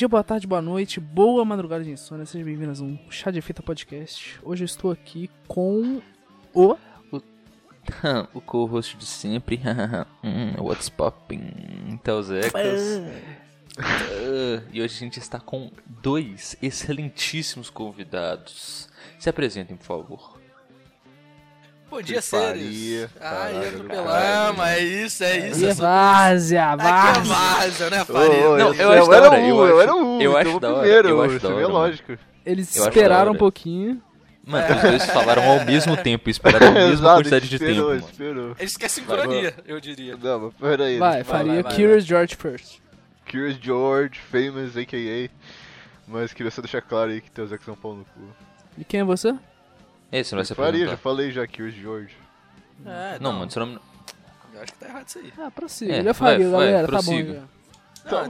dia, boa tarde, boa noite, boa madrugada de insônia. Sejam bem-vindos a um Chá de Fita Podcast. Hoje eu estou aqui com o. o co-host de sempre. Hum, What's poppin'? Telzecas. Ah, e hoje a gente está com dois excelentíssimos convidados. Se apresentem, por favor. Bom dia, Faria, Seres. Ai, caralho, atropelamos, é isso, é isso. Eu sou- Várzea, Aqui é várzea. Várzea, né, Faria? ô, Não, eu acho da era um, eu eu acho- era um, eu acho da hora, primeiro, eu acho isso da é hora, lógico. Eles Eu esperaram um pouquinho. Mano, os dois falaram ao mesmo tempo, esperaram a mesma Exato, quantidade de esperou, tempo. Mano. esperou. Eles querem sincronia, eu diria. Não, mas peraí. Vai, eu faria vai, Curious George first. Curious George, famous, a.k.a. Mas queria só deixar claro aí que tem os X são pau no cu. E quem é você? Esse não vai se Faria, já falei já, Curious George. É, Não, mano, seu nome... Eu acho que tá errado isso aí. Ah, prossiga. É, Eu já falei, vai, vai, galera, tá bom. já. Não,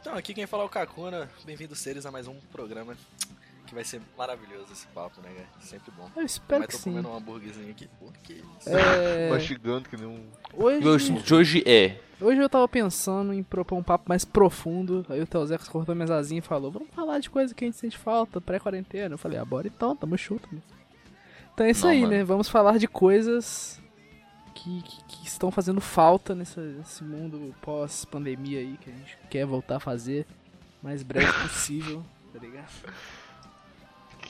então, aqui quem fala é o Kakuna. Bem-vindos, Seres, a mais um programa. Que vai ser maravilhoso esse papo, né, cara? Sempre bom. Eu espero Mas que tô sim. comendo um hambúrguerzinho aqui. Pô, que isso. É, Mastigando que nem um. Hoje, hoje, de hoje é... hoje eu tava pensando em propor um papo mais profundo. Aí o Telzex cortou minhas asinhas e falou: Vamos falar de coisa que a gente sente falta, pré-quarentena. Eu falei: Ah, bora então, tamo chuto. Né? Então é isso Não, aí, mano. né? Vamos falar de coisas que, que, que estão fazendo falta nesse, nesse mundo pós-pandemia aí que a gente quer voltar a fazer o mais breve possível, tá ligado?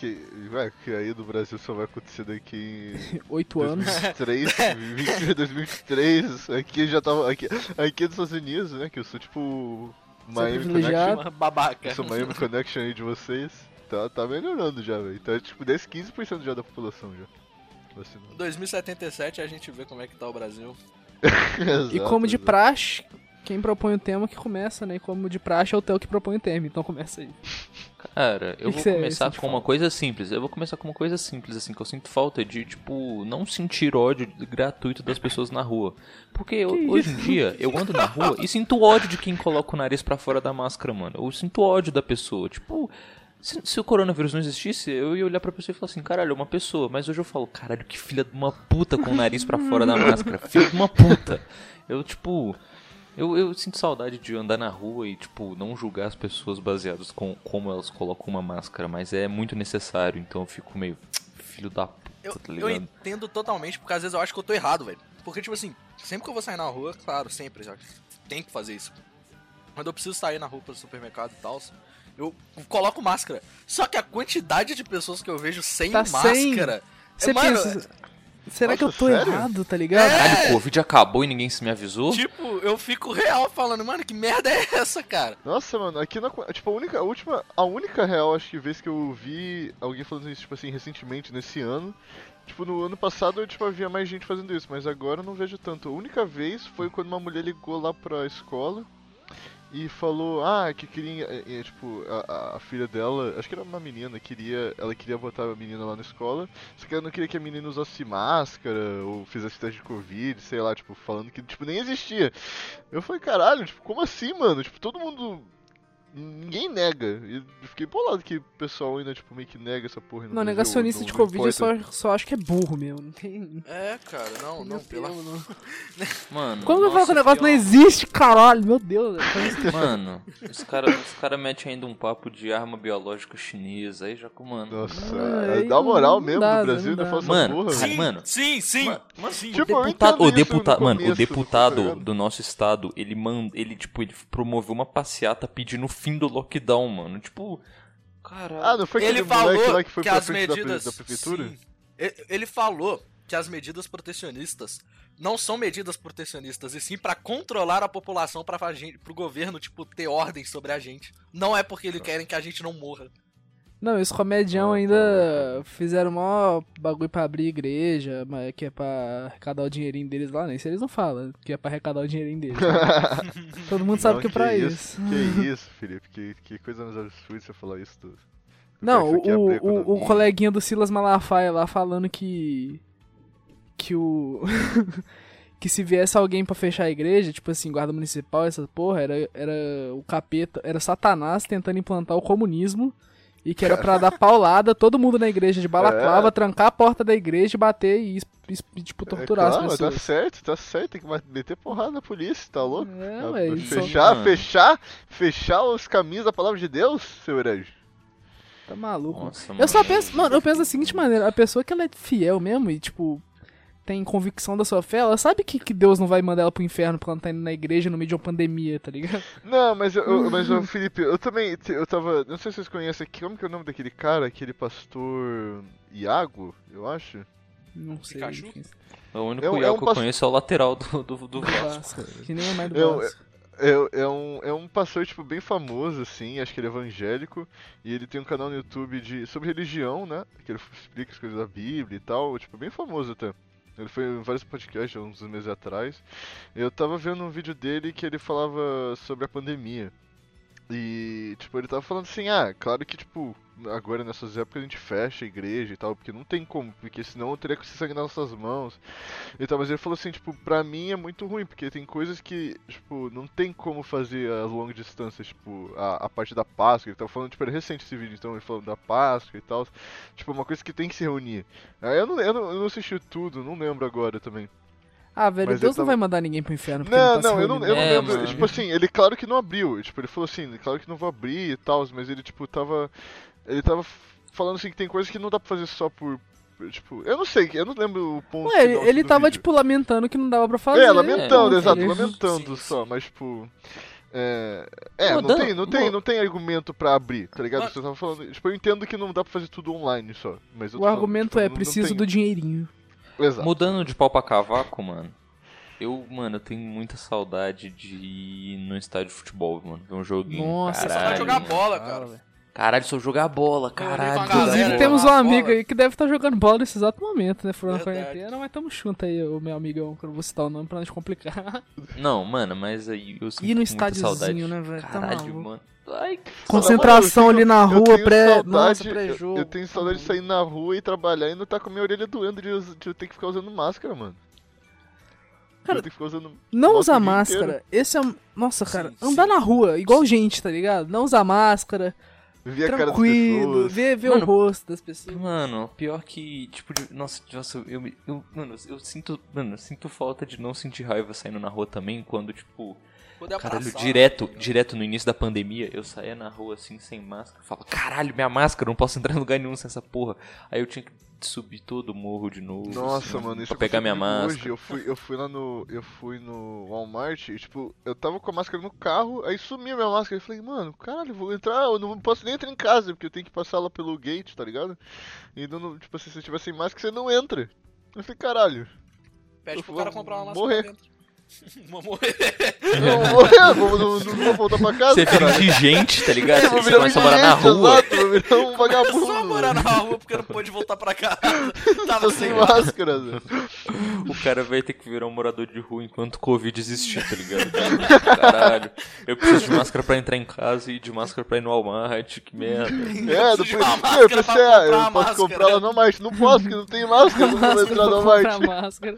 Que, vai, que aí do Brasil só vai acontecer daqui Oito em anos. 2023, 20, 2023. Aqui já tava. Aqui, aqui é dos Estados Unidos, né? Que eu sou tipo. Miami. Connection. Babaca. Eu sou Miami Connection aí de vocês. Tá, tá melhorando já, velho. Tá tipo 10, 15% já da população já. Vacinando. 2077 a gente vê como é que tá o Brasil. E Exato, como de praxe, quem propõe o tema que começa, né? E como de praxe é o Theo que propõe o tema, então começa aí. Cara, eu Que que vou cê começar com uma falta? coisa simples. Eu vou começar com uma coisa simples, assim, que eu sinto falta de, tipo, não sentir ódio gratuito das pessoas na rua. Porque eu- hoje em dia, eu ando na rua e sinto ódio de quem coloca o nariz pra fora da máscara, mano. Eu sinto ódio da pessoa. Tipo, se, se o coronavírus não existisse, eu ia olhar pra pessoa e falar assim, caralho, é uma pessoa. Mas hoje eu falo, caralho, que filha de uma puta com o nariz pra fora da máscara. Filha de uma puta. Eu, tipo. Eu, eu sinto saudade de andar na rua e, tipo, não julgar as pessoas baseadas com como elas colocam uma máscara, mas é muito necessário, então eu fico meio filho da puta, Eu, tá eu ligado? entendo totalmente, porque às vezes eu acho que eu tô errado, velho. Porque, tipo assim, sempre que eu vou sair na rua, claro, sempre, já tem que fazer isso. Quando eu preciso sair na rua pro supermercado e tal, eu coloco máscara. Só que a quantidade de pessoas que eu vejo sem Tá sem. máscara. Você é, mano, pensa, será que eu Nossa, tô sério? errado, tá ligado? Caralho, o Covid acabou e ninguém se me avisou? Tipo, eu fico real falando, mano, que merda é essa, cara? Nossa, mano, aqui na. Tipo, a única, a última. A única real, acho que vez que eu vi alguém falando isso, tipo assim, recentemente, nesse ano. Tipo, no ano passado eu tipo, havia mais gente fazendo isso, mas agora eu não vejo tanto. A única vez foi quando uma mulher ligou lá pra escola e falou, ah, que queria. é, é, tipo, a, a- a filha dela, acho que era uma menina, queria. Ela queria botar a menina lá na escola, só que ela não queria que a menina usasse máscara ou fizesse teste de Covid, sei lá, tipo, falando que tipo, nem existia. Eu falei, caralho, tipo, como assim, mano? Tipo, todo mundo. Ninguém nega. E eu fiquei bolado que o pessoal ainda, tipo, meio que nega essa porra. Não, negacionista não- de não Covid eu só, só acho que é burro mesmo. Não tem. É, cara, não, não, Meu pela. Não. Mano, Como eu falo que o negócio não pior. existe, caralho? Meu Deus. mano, os caras os cara metem ainda um papo de arma biológica chinesa, aí já com, mano... Nossa, é, dá moral não mesmo dá, no Brasil, não ainda fala essa Mano, porra. sim, mano. Sim, sim, Mano, sim. Tipo, deputado, o deputado, no mano, o começo, deputado tá ligado? do nosso estado, ele manda, ele tipo, ele promoveu uma passeata pedindo o fim do lockdown, mano. Tipo, caralho. Ah, não foi ele falou lá que foi que as frente da medidas da, prefeitura? Sim. Ele falou que as medidas protecionistas não são medidas protecionistas e sim pra controlar a população para pro governo tipo ter ordem sobre a gente. Não é porque eles querem que a gente não morra. Não, os comedião Ah, tá ainda fizeram mó bagulho pra abrir igreja, mas que é pra arrecadar o dinheirinho deles lá, nem se eles não falam, que é pra arrecadar o dinheirinho deles. Todo mundo sabe Não, que é pra isso. Que isso, Felipe, que, que coisa mais absurda você falar isso tudo. Não, Isso o, o, o coleguinha do Silas Malafaia lá falando que. Que o. que se viesse alguém pra fechar a igreja, tipo assim, guarda municipal, essa porra, era, era o capeta, era Satanás tentando implantar o comunismo E que era pra dar paulada, todo mundo na igreja de balaclava, É. trancar a porta da igreja, bater e, e, e, tipo, É torturar claro, as tá pessoas. certo, tá certo, tem que meter porrada na polícia, tá louco? É, isso fechar, fechar, fechar os caminhos da palavra de Deus, seu herege. tá maluco. Nossa, Eu só penso, mano, eu penso da seguinte maneira, a pessoa que ela é fiel mesmo e, tipo, tem convicção da sua fé, ela sabe que, que Deus não vai mandar ela pro inferno porque ela tá indo na igreja no meio de uma pandemia, tá ligado? Não, mas, eu, mas Felipe, eu também, eu tava, não sei se vocês conhecem, aqui, como que é o nome daquele cara, aquele pastor Iago, eu acho? Não sei. Pikachu? enfim. O único É um- é Iago um que eu passo- conheço é o lateral do, do, do Vasco. Que nem é mais do Eu- Vasco. É, é, um, é um pastor, tipo, bem famoso, assim, acho que ele é evangélico, e ele tem um canal no YouTube de, sobre religião, né, que ele explica as coisas da Bíblia e tal, tipo, bem famoso até. Ele foi em vários podcasts uns meses atrás. Eu tava vendo um vídeo dele que ele falava sobre a pandemia. E, tipo, ele tava falando assim, ah, claro que, tipo, agora nessas épocas a gente fecha a igreja e tal, porque não tem como, porque senão eu teria que se sangue nas nossas mãos e tal. Mas ele falou assim, tipo, pra mim é muito ruim, porque tem coisas que, tipo, não tem como fazer a longa distância, tipo, a, a parte da Páscoa. Ele tava falando, tipo, era recente esse vídeo, então ele falou da Páscoa e tal. Tipo, uma coisa que tem que se reunir. Eu não, eu não, eu não assisti tudo, não lembro agora também. Ah, velho, Mas Deus ele não tava- vai mandar ninguém pro inferno porque Não, ele tá não, eu não, eu não É, lembro. mano. Tipo assim, ele claro que não abriu. Tipo, ele falou assim, claro que não vou abrir e tal, mas ele, tipo, tava. Ele tava falando assim que tem coisas que não dá pra fazer só por. Tipo, eu não sei, eu não lembro o ponto. Ué, ele, ele tava, vídeo. tipo, lamentando que não dava pra fazer. É, lamentando, É, exato, ele- lamentando Sim, só, sim. mas tipo. É, é não, Mudando- tem, não, tem, não tem argumento pra abrir, tá ligado? Mas- Você tava falando. Tipo, eu entendo que não dá pra fazer tudo online só. Mas eu O falando, argumento tipo, é, não- não preciso tem- do dinheirinho. Exato. Mudando de pau pra cavaco, mano. Eu, mano, eu tenho muita saudade de ir no estádio de futebol, mano. Ver um joguinho. Nossa, caralho, saudade de jogar mano. bola, cara. Caralho, só jogar bola, caralho. Inclusive, Galera, temos um amigo bola. aí que deve estar jogando bola nesse exato momento, né? Furando a quarentena, mas tamo junto aí, o meu amigão, que eu não vou citar o nome pra não te complicar. Não, mano, mas aí eu sinto Ir no estádiozinho, né, velho? Tá Caralho, maluco. mano. Ai, que Concentração Eu tenho- ali na eu rua, pré. saudade- Nossa, eu- pré-jogo. Eu tenho saudade de sair na rua e trabalhar e não tá com a minha orelha doendo de, de eu ter que ficar usando máscara, mano. Cara, eu tenho que ficar usando. Não usar máscara, inteiro. esse é. Nossa, cara, Sim, andar sim. na rua, igual gente, tá ligado? Não usar máscara, Ver a cara das tranquilo, pessoas. ver, ver Mano, o rosto das pessoas. Mano, pior que, tipo, de- nossa, nossa, eu, me- eu, mano, eu sinto, mano, eu sinto falta de não sentir raiva saindo na rua também, quando, tipo, Poder caralho, direto, direto no início da pandemia, eu saía na rua assim, sem máscara, falava, caralho, minha máscara, não posso entrar em lugar nenhum sem essa porra. Aí eu tinha que subir todo o morro de novo. Nossa, assim, mano, isso pra pegar minha máscara. Hoje eu fui, eu fui lá no. Eu fui no Walmart e, tipo, eu tava com a máscara no carro, aí sumiu minha máscara. Eu falei, mano, caralho, vou entrar, eu não posso nem entrar em casa, porque eu tenho que passar lá pelo gate, tá ligado? E não, não- tipo assim, se você tiver sem máscara, você não entra. Eu falei, caralho. Pede pro cara comprar uma máscara morrer. dentro. Vou morrer. Eu vou morrer, vou, não, não vou voltar pra casa. Você vira indigente, tá ligado? Vou Você virar começa a morar na rua. Exato, vou virar um vagabundo. Só morar na rua porque não pôde voltar pra casa. Tava sem máscara. O cara vai ter que virar um morador de rua enquanto o Covid existir, tá ligado? Caralho. Eu preciso de máscara pra entrar em casa e de máscara pra ir no Walmart, que merda. É, depois uma eu pensei, pra ah, eu posso máscara. comprar ela no Walmart. Não posso, porque não tem máscara, não vou entrar no Walmart. comprar máscara.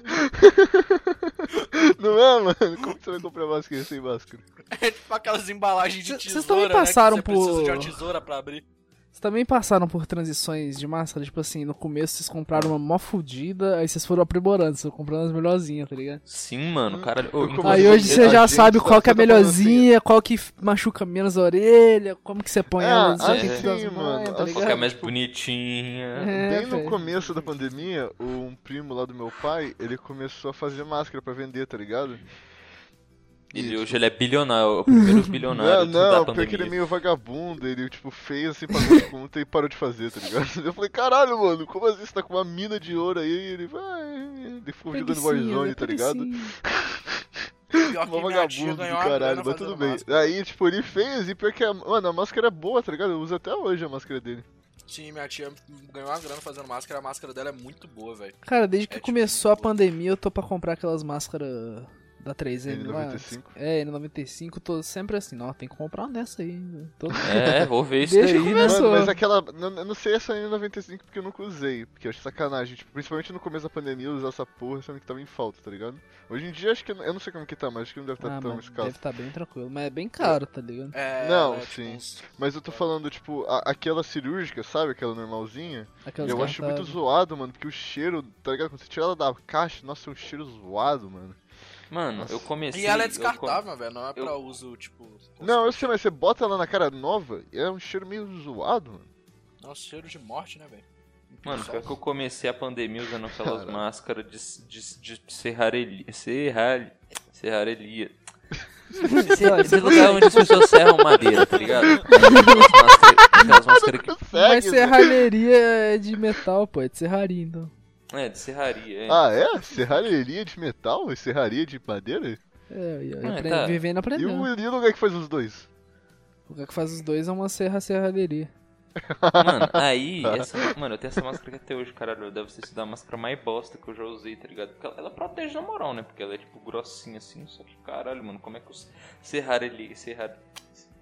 Não é, mano? Como que você vai comprar máscara sem máscara? É tipo aquelas embalagens de tesoura, cês também né, que passaram você precisa por- de uma tesoura pra abrir. Vocês também passaram por transições de máscara? Tipo assim, no começo vocês compraram uma mó fudida, aí vocês foram aprimorando, vocês foram comprando as melhorzinhas, tá ligado? Sim, mano, Eu inclusive, Aí hoje você já sabe qual que é a assim, melhorzinha, qual que machuca menos a orelha, como que você põe Ah, ela assim, dentro das mano, tá assim, qual que é mais bonitinha. É, Bem no começo da pandemia, um primo lá do meu pai, ele começou a fazer máscara pra vender, tá ligado? Ele, hoje ele é bilionário, o primeiro Não, bilionário não, pandemia. porque ele é meio vagabundo, ele tipo fez assim, pagou as contas e parou de fazer, tá ligado? Eu falei, caralho, mano, como assim você tá com uma mina de ouro aí? E ele vai. Ele ficou jogando Warzone, tá ligado? Tia vagabundo do uma caralho, mas tudo bem. máscara. Aí, tipo, ele fez e pior que a. Mano, a máscara é boa, tá ligado? Eu uso até hoje a máscara dele. Sim, minha tia ganhou uma grana fazendo máscara, a máscara dela é muito boa, velho. Cara, desde que É, tipo, começou a pandemia, eu tô pra comprar aquelas máscaras da 3M lá. N95. É, N95, tô sempre assim, ó, tem que comprar uma dessa aí. Todo... É, vou ver isso Deixa daí, né? começar. Mano, mas aquela. não- Eu não sei essa N95 porque eu nunca usei. Porque eu acho sacanagem. Tipo, principalmente no começo da pandemia, usar essa porra sendo que tava em falta, tá ligado? Hoje em dia acho que. Eu não sei como que tá, mas acho que não deve estar Ah, tão escasso. deve estar bem tranquilo, mas é bem caro, tá ligado? É, Não, é, tipo, sim. uns- Mas eu tô falando, tipo, a- aquela cirúrgica, sabe? Aquela normalzinha. Aquelas eu acho muito zoado, mano, porque o cheiro, tá ligado? Quando você tira ela da caixa, nossa, é um cheiro zoado, mano. Mano, Nossa. eu comecei. E ela é descartável, velho, não é eu- pra uso, tipo... Não, eu sei, mas você bota ela na cara nova e é um cheiro meio zoado, mano. Nossa, cheiro de morte, né, velho? Mano, pior que eu comecei a pandemia usando aquelas Caralho. máscaras de, de, de serrarelia. Serralhe, serrarelia. Esse lugar onde as pessoas serram madeira, tá ligado? Aquelas máscaras, aquelas máscaras que. Mas serralheria é de metal, pô, é de serraria, então. É, de serraria, é. Ah, é? Serralheria de metal e serraria de madeira? É, eu, eu Ah, tá. vivendo E aprendendo. o, e o lugar que faz os dois? O lugar que faz os dois é uma serra serralheria. Mano, aí, essa, mano, eu tenho essa máscara que até hoje, caralho, deve ter sido a máscara mais bosta que eu já usei, tá ligado? Porque ela, ela protege na moral, né? Porque ela é tipo grossinha assim, só que caralho, mano, como é que os serrarelia, serrar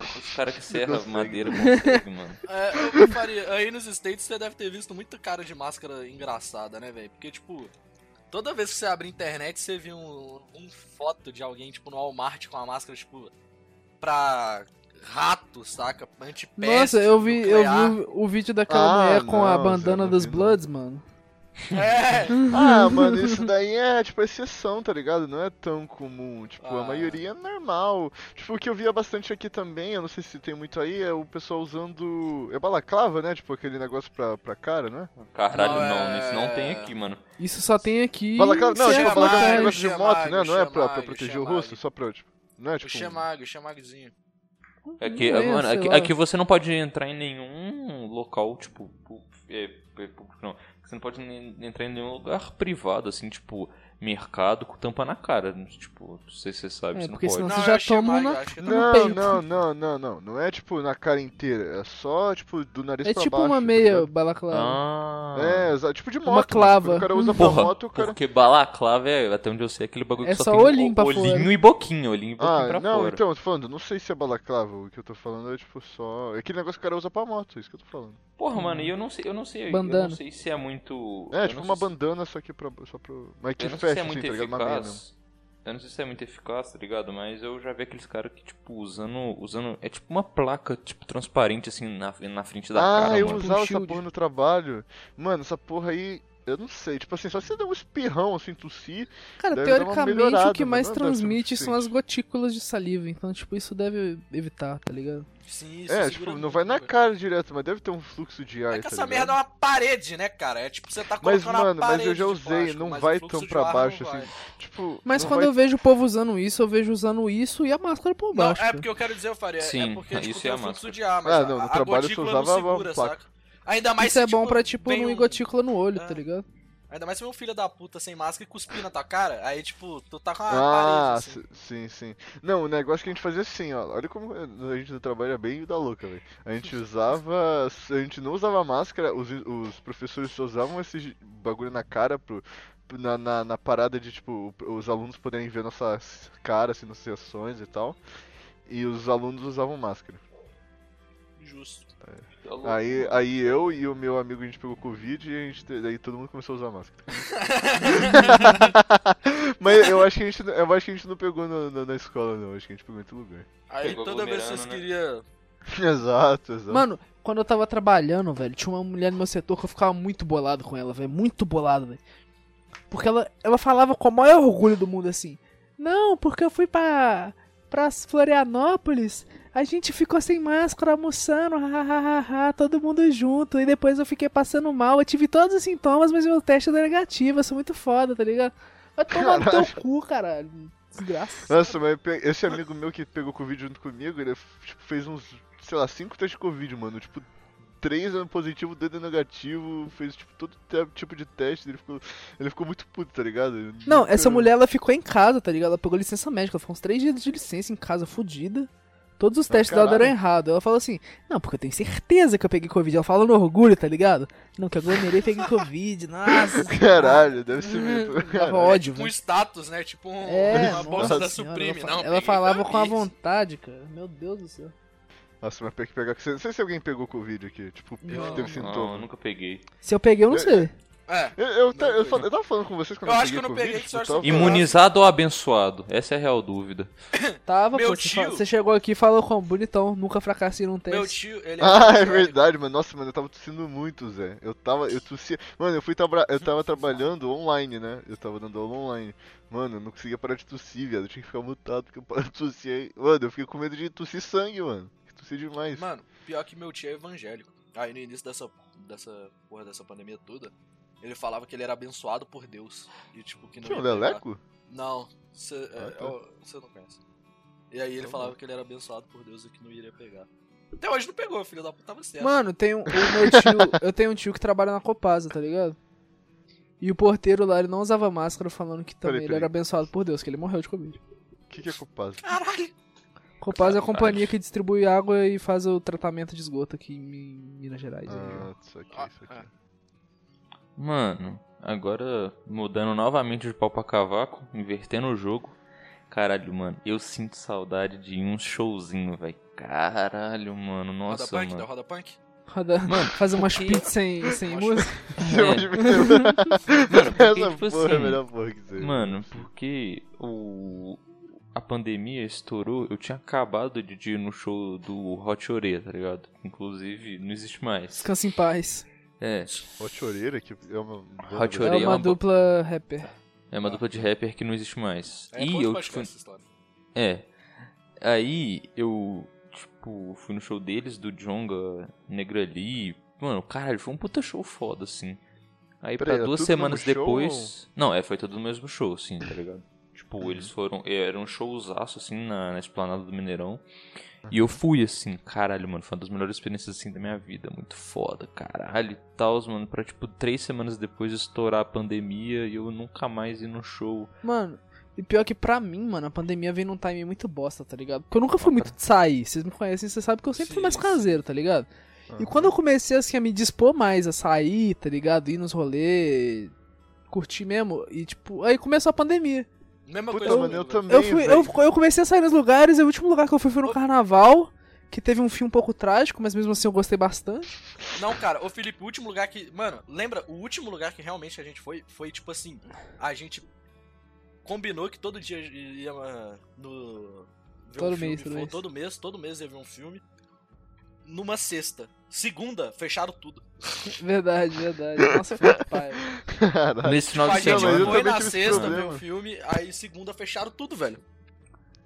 os caras que serram consegue. madeira conseguem, mano. É, eu faria. Aí nos States você deve ter visto muita cara de máscara engraçada, né, velho? Porque, tipo, toda vez que você abre a internet, você vê um, um foto de alguém, tipo, no Walmart com uma máscara, tipo, pra rato, saca? Antipeste, Nossa, eu vi, eu vi o, vídeo daquela Ah, mulher com a não, bandana Zé, não dos. Bloods, mano. É, Ah, mano, isso daí é, tipo, exceção, tá ligado? Não é tão comum. Tipo, a Ah. maioria é normal. Tipo, o que eu via bastante aqui também, eu não sei se tem muito aí, é o pessoal usando. É balaclava, né? Tipo, aquele negócio pra, pra cara, né? Caralho, Não, não, é- isso não tem aqui, mano. Isso só tem aqui. Balaclava. Não, tipo, Xamag, balaclava é um negócio de moto, né? Não é pra, pra proteger o rosto, só pra, tipo. Não é o tipo. chamag, o chamagzinho. Aqui, Não é, mano, aqui, aqui você não pode entrar em nenhum local, tipo, é, é, público, não. Você não pode entrar em nenhum lugar privado, assim, tipo, mercado com tampa na cara. Tipo, não sei se você sabe, É, você não porque pode. senão Não, você já é toma eu na. Não, não, não, não, não. Não é tipo na cara inteira. É só, tipo, do nariz É pra tipo baixo. uma tá meia ligado? balaclava. Ah. É, tipo de moto. Uma mano. clava. O cara usa pra Porra, moto, o cara. porque balaclava é, até onde eu sei, aquele bagulho É que só tem olhinho pra olhinho fora. e boquinho, olhinho e boquinho Ah, pra não, fora. então, eu tô falando, não sei se é balaclava, o que eu tô falando é tipo só. É aquele negócio que o cara usa pra moto, isso que eu tô falando. Porra, mano, e eu não sei, eu não sei, eu Bandana. não sei se é muito... É, eu tipo uma bandana só que pra, só pro. Mas que Eu se é assim, muito tá mesmo. eficaz. Eu não sei se é muito eficaz, tá ligado? Mas eu já vi aqueles caras que, tipo, usando. usando. É tipo uma placa, tipo, transparente, assim, na, na frente da Ah, cara, eu mano. usava essa shield. porra no trabalho. Mano, essa porra aí, eu não sei. Tipo assim, só se você der um espirrão assim, tossir. Cara, Deve dar uma teoricamente o que mas mais não o transmite são as gotículas de saliva. Então, tipo, isso deve evitar, tá ligado? Sim, isso É, tipo, não vai na cara direto, mas deve ter um fluxo de ar. É que tá essa ligado? merda é uma parede, né, cara? É tipo, você tá Mas, colocando mano, uma mas eu já de usei, plástico, não mas vai tão pra não baixo assim. Tipo, Mas não quando vai- eu vejo o povo usando isso, eu vejo usando isso e a máscara por Não, baixo. é cara. porque eu quero dizer, eu faria. Sim, é porque tipo, isso tem é a fluxo máscara. de ar, mas Ah, a- não, no a trabalho eu só gotícula não usava a segura, placa. Ainda mais Isso é se, bom tipo, pra, tipo, não ir um- gotícula no olho, É. tá ligado? Ainda mais se um filho da puta sem máscara e cuspir na tua cara, aí, tipo, tu tá com a Ah, parede, assim. si- sim, sim. Não, o negócio que a gente fazia assim, ó. Olha como a gente no trabalho é bem da louca, velho. A gente usava. A gente não usava máscara, os, os professores só usavam esse bagulho na cara pro. Na, na, na parada de, tipo, os alunos poderem ver nossas caras, assim, nas sessões e tal. E os alunos usavam máscara. Justo. Tá louco, Aí, aí eu e o meu amigo a gente pegou Covid e a gente, daí todo mundo começou a usar máscara. Mas eu acho que a gente, não- eu acho que a gente não pegou no- no- na escola, não. Acho que a gente pegou em outro lugar. Aí Pegou toda vez que vocês né? queriam. exato, exato. Mano, quando eu tava trabalhando, velho, tinha uma mulher no meu setor que eu ficava muito bolado com ela, velho. Muito bolado, velho. Porque ela, ela falava com o maior orgulho do mundo assim. Não, porque eu fui pra. Pra Florianópolis. A gente ficou sem máscara almoçando, hahaha, todo mundo junto. E depois eu fiquei passando mal. Eu tive todos os sintomas, mas meu teste deu negativo. Eu sou muito foda, tá ligado? Vai tomar no teu cu, caralho. Desgraça. Nossa, mas esse amigo meu que pegou Covid junto comigo, ele tipo, fez uns, sei lá, cinco testes de Covid, mano. Tipo, três dando positivo, dois dando negativo, fez tipo todo tipo de teste, ele ficou, ele ficou muito puto, tá ligado? Ele Não, nunca- essa mulher ela ficou em casa, tá ligado? Ela pegou licença médica, ela ficou uns três dias de licença em casa, fudida. Todos os testes dela deram errado. Ela falou assim, não, porque eu tenho certeza que eu peguei Covid. Ela fala no orgulho, tá ligado? Não, que eu aglomerei e peguei Covid. Nossa. Caralho, deve ser mesmo. Dava ódio, Um velho. status, né? Tipo um, É, uma bolsa da senhora, Supreme. ela, fa- não, ela falava com a vontade, cara. Meu Deus do céu. Nossa, mas tem que pegar. Não sei se alguém pegou Covid aqui. Tipo, Não, teve Não, eu sintoma. nunca peguei. Se eu peguei, eu não sei. É, Eu, eu, Não, eu, eu tava falando com vocês quando Eu eu, acho que eu não Covid, peguei, tipo, que sorte eu tava que eu falando- Imunizado ou abençoado? Essa é a real dúvida. Tava, Meu pô. Você, tio- você chegou aqui e falou com bonitão. Nunca fracassei num teste. meu tio, ele Ah, é verdade, mano. Nossa, mano, eu tava tossindo muito, Zé. Eu tava, eu tossia. Mano, eu fui eu tava trabalhando online, né? Eu tava dando aula online. Mano, eu não conseguia parar de tossir, viado. Eu tinha que ficar mutado porque eu parava de tossir aí. Mano, eu fiquei com medo de tossir sangue, mano. Demais. Mano, pior que meu tio é evangélico. Aí no início dessa, dessa porra dessa pandemia toda, ele falava que ele era abençoado por Deus. E tipo, que não Tinha um. Leleco? Não, você Ah, tá. não conhece. E aí ele Então falava tá. que ele era abençoado por Deus e que não iria pegar. Até hoje não pegou, filho da puta tava certo. Mano, tem um, o meu tio. eu tenho um tio que trabalha na Copasa, tá ligado? E o porteiro lá, ele não usava máscara, falando que também Peraí, ele peraí. era abençoado por Deus, que ele morreu de Covid. O que, que é culpado? Caralho! Copasa é a companhia que distribui água e faz o tratamento de esgoto aqui em Mi- Minas Gerais. aí. Ah, isso aqui, Ah, isso aqui. é. Mano, agora mudando novamente de pau pra cavaco, invertendo o jogo. Caralho, mano, eu sinto saudade de um showzinho, velho. Caralho, mano, Roda nossa, punk, mano. deu roda punk? Roda, Mano, fazer umas porque- pits sem, sem música. É. Mano, porque, Essa tipo porra é a assim, melhor porra que você Mano, porque o a pandemia estourou, eu tinha acabado de ir no show do Hot Ore, tá ligado? Inclusive, não existe mais. Descansa em paz. É, Hot Oreira, que é uma. Hot É brasileira. uma uma bo- dupla rapper. é uma dupla de rapper que não existe mais. É, e eu história. É. Aí eu, tipo, fui no show deles, do Jonga Negrali. Mano, caralho, foi um puta show foda, assim. Aí Peraí, pra era duas semanas mesmo show depois. Não, é, foi tudo no mesmo show, sim, tá ligado? Tipo, Uhum. eles foram. Era um showzaço, assim, na, na esplanada do Mineirão. E eu fui, assim, caralho, mano, foi uma das melhores experiências, assim, da minha vida. Muito foda, caralho e tal, mano. Pra, tipo, três semanas depois estourar a pandemia e eu nunca mais ir no show. Mano, e pior que pra mim, mano, a pandemia veio num time muito bosta, tá ligado? Porque eu nunca fui muito de sair. Vocês me conhecem, vocês sabem que eu sempre fui Sim, mais sim. caseiro, tá ligado? E Aham. quando eu comecei assim a me dispor mais a sair, tá ligado? Ir nos rolês, curtir mesmo, e tipo, aí começou a pandemia. Mesma Puta, coisa mano, eu também. Eu, fui, eu, eu comecei a sair nos lugares, e o último lugar que eu fui foi no carnaval, que teve um fim um pouco trágico, mas mesmo assim eu gostei bastante. Não, cara, ô Felipe, o último lugar que. Mano, lembra? O último lugar que realmente a gente foi foi tipo assim: a gente combinou que todo dia ia no. ver Todo um filme, mês, todo foi- mês. todo mês, todo mês ia ver um filme. Numa sexta. Segunda, fecharam tudo. Verdade, verdade. Nossa, foi pai. Caralho. Nesse final de eu semana. foi na sexta ver problema. um filme, aí segunda fecharam tudo, velho.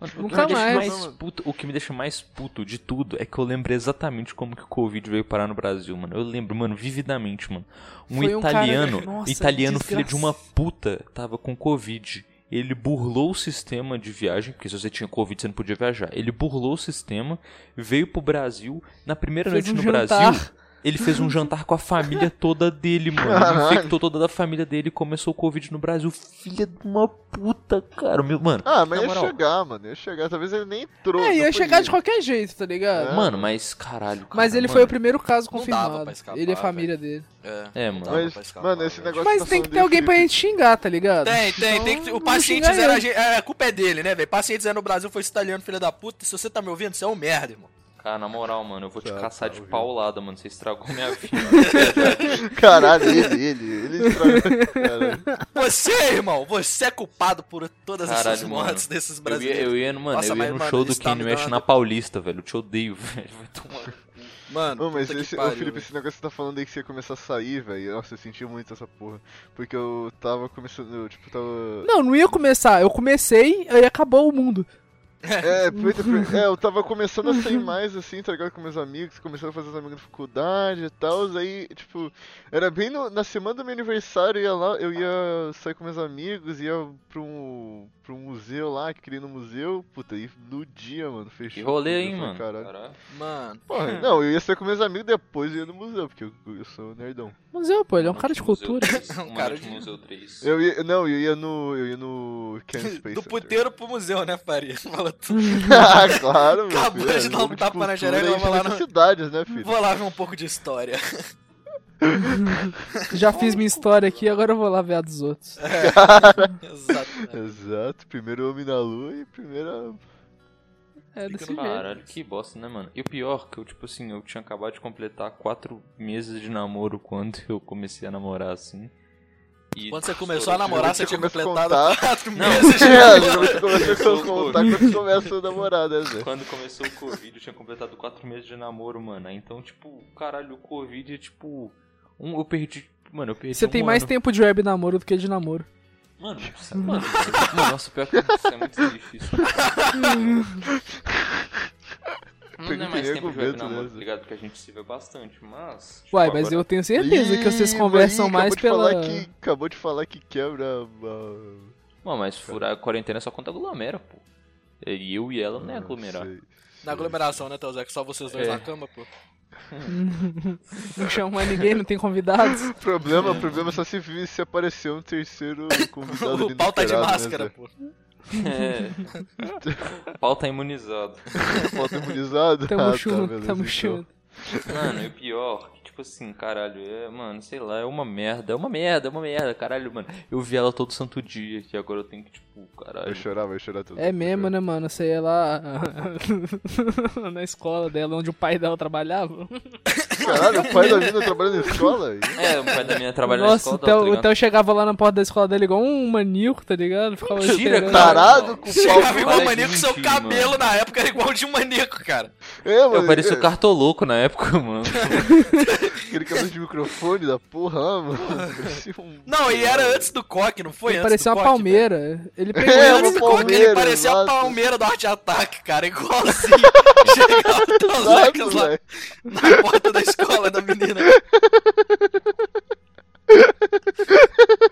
Mano, o, Nunca que me deixa mais. mais puto, o que me deixa mais puto de tudo é que eu lembro exatamente como que o Covid veio parar no Brasil, mano. Eu lembro, mano, vividamente, mano. Um Foi um cara- italiano, Nossa, italiano filho de uma puta, tava com Covid. Ele burlou o sistema de viagem, porque se você tinha Covid você não podia viajar. Ele burlou o sistema, veio pro Brasil. Na primeira Fez noite um no jantar. Brasil, ele fez um jantar com a família toda dele, mano. Ele infectou toda a família dele e começou o Covid no Brasil. Filha de uma puta, cara. Meu, mano, Ah, mas ia moral, chegar, mano. Ia chegar. Talvez ele nem entrou. É, ia chegar de qualquer jeito, tá ligado? É. Mano, mas caralho. Cara, Mas ele mano. foi o primeiro caso Não dava confirmado. pra escapar, ele e a família dele. É, É, mano. Mas, escapar, mano, esse velho. negócio Mas tá tem que ter alguém pra gente xingar, tá ligado? Tem, tem, Então, tem que. O paciente zero, a, gente, é, a culpa é dele, né, velho? Paciente zero no Brasil foi esse italiano, filho da puta. Se você tá me ouvindo, você é um merda, irmão. Cara, na moral, mano, eu vou te Tá, caçar tá, de ouvindo. paulada, mano. Você estragou minha vida. Caralho, ele, ele. Ele estragou. Caralho. Você, irmão, você é culpado por todas Caralho, essas mortes mano. desses eu ia, brasileiros. eu ia, no- mano, Nossa, eu ia mas, no mano, show do Kanye West na Paulista, velho. Eu te odeio, velho. Vai tomar. Mano, Não, mas esse, ô, pariu, Felipe, velho. esse negócio que você tá falando aí que você ia começar a sair, velho. Nossa, eu senti muito essa porra. Porque eu tava começando, eu, tipo, tava. Não, não ia começar. Eu comecei, aí acabou o mundo. É, é, eu tava começando a sair mais assim, tá ligado? Com meus amigos, começando a fazer os amigos da faculdade e tal. Aí, tipo, era bem no- na semana do meu aniversário, eu ia lá, eu ia sair com meus amigos, ia pra um, pra um museu lá, que queria ir no museu. Puta, aí no dia, mano, fechou. Que rolê, tudo, hein, mano. Caralho. Mano. Porra, não, eu ia sair com meus amigos depois eu ia no museu, porque eu, eu sou nerdão. Museu, pô, ele é um cara de cultura. 3, Um cara de- Museu 3. Eu ia, não, eu ia no. Eu ia no Space. do puteiro pro museu, né, Faria? Falando outro. ah, claro, meu Acabou filho. de dar um tapa na xereca, e vamos lá no- necessidades, né, filho? Vou lá ver um pouco de história. Já fiz minha história aqui, agora eu vou lá ver a dos outros. Exato. Exato, primeiro homem na lua e primeira. É desse jeito. Caralho, que bosta, né, mano? E o pior, que eu, tipo assim, eu tinha acabado de completar quatro meses de namoro quando eu comecei a namorar, assim. E Quando você começou a namorar, você tinha completado contar. quatro Não. meses de É, namoro. você começa a contar quando começa a namorar, né, Zé? Quando começou o Covid, eu tinha completado quatro meses de namoro, mano. Aí, Então, tipo, caralho, o Covid é tipo. Um, eu perdi. Mano, eu perdi. Você um tem mais ano. tempo de web namoro do que de namoro. Mano, é- mano, mano, nossa, pior que isso é muito difícil. Não é mais tempo de web namoro, né? tá ligado? Porque a gente se vê bastante, mas. tipo, Uai, mas agora- eu tenho certeza que vocês Ih, conversam aí, mais acabou pela. de falar que, acabou de falar que quebra. a- Mano, mas furar a quarentena só conta aglomera, pô. E eu e ela não é Ah, aglomerar. Na aglomeração, né, Teozé? Que só vocês dois É. na cama, pô. Não chama mais ninguém, não tem convidados. O problema, problema é só se, se aparecer um terceiro convidado O pau tá de né, máscara, pô. É. O pau tá imunizado. Pau tá imunizado? Tamo Ah, tá, junto, beleza, tamo então. junto. Mano, e o pior, tipo assim, caralho, é, mano, sei lá, é uma merda, é uma merda, é uma merda, caralho, mano. Eu vi ela todo santo dia, que agora eu tenho que, tipo, Vai caralho. chorar, vai chorar tudo. É mesmo, né, mano? Você ia lá na escola dela, onde o pai dela trabalhava. Caralho, o pai da mina trabalha na escola? É, o pai da minha trabalha na Nossa, escola, o tá Theo, o ligado? Theo chegava lá na porta da escola dele igual um maníaco, tá ligado? Ficava Mentira. Tarado com o Chegava pau. igual para maníaco, de seu cabelo mano. na época era igual de um maníaco, cara. É, mano. Eu parecia o é, cartoloco na época, mano. Aquele cabelo de microfone da porra, ah, mano. Um. Não, e era antes do coque, não foi? Ele antes parecia uma coque, palmeira. Ele pegou. É, Antes uma do coque, ele palmeira, parecia a palmeira do Arte Ataque, cara. Igualzinho. Chegava os Exato, moleques lá na porta da escola da menina.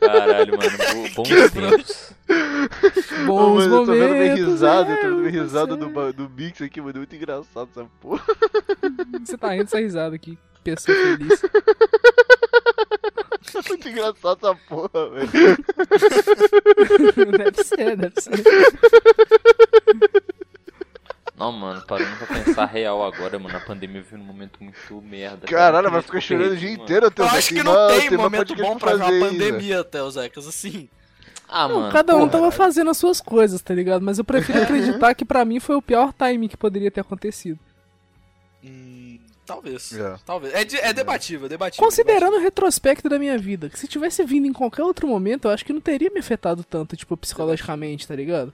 Caralho, mano, bo- bons tempos. Bons mano, eu tô vendo minha momentos. risada, eu é, tô vendo minha risada do, do Mix aqui, mano. É muito engraçado essa porra. Você tá rindo dessa risada aqui. Pessoa feliz. É muito engraçado essa porra, velho. deve ser, deve ser. Não, mano, parando pra pensar real agora, mano, a pandemia veio num momento muito merda. cara. Caralho, vai ficar chorando o dia inteiro, Theo Eu Zé, acho que não uma- tem momento bom pra ver fazer, né? pandemia, até o Zecas, assim. Ah, Não, mano. cada um porra. tava fazendo as suas coisas, tá ligado? Mas eu prefiro acreditar que pra mim foi o pior timing que poderia ter acontecido. Hum, talvez. É. Talvez. É, de- é debatível, debatível. Considerando o retrospecto da minha vida, que se tivesse vindo em qualquer outro momento, eu acho que não teria me afetado tanto, tipo, psicologicamente, tá ligado?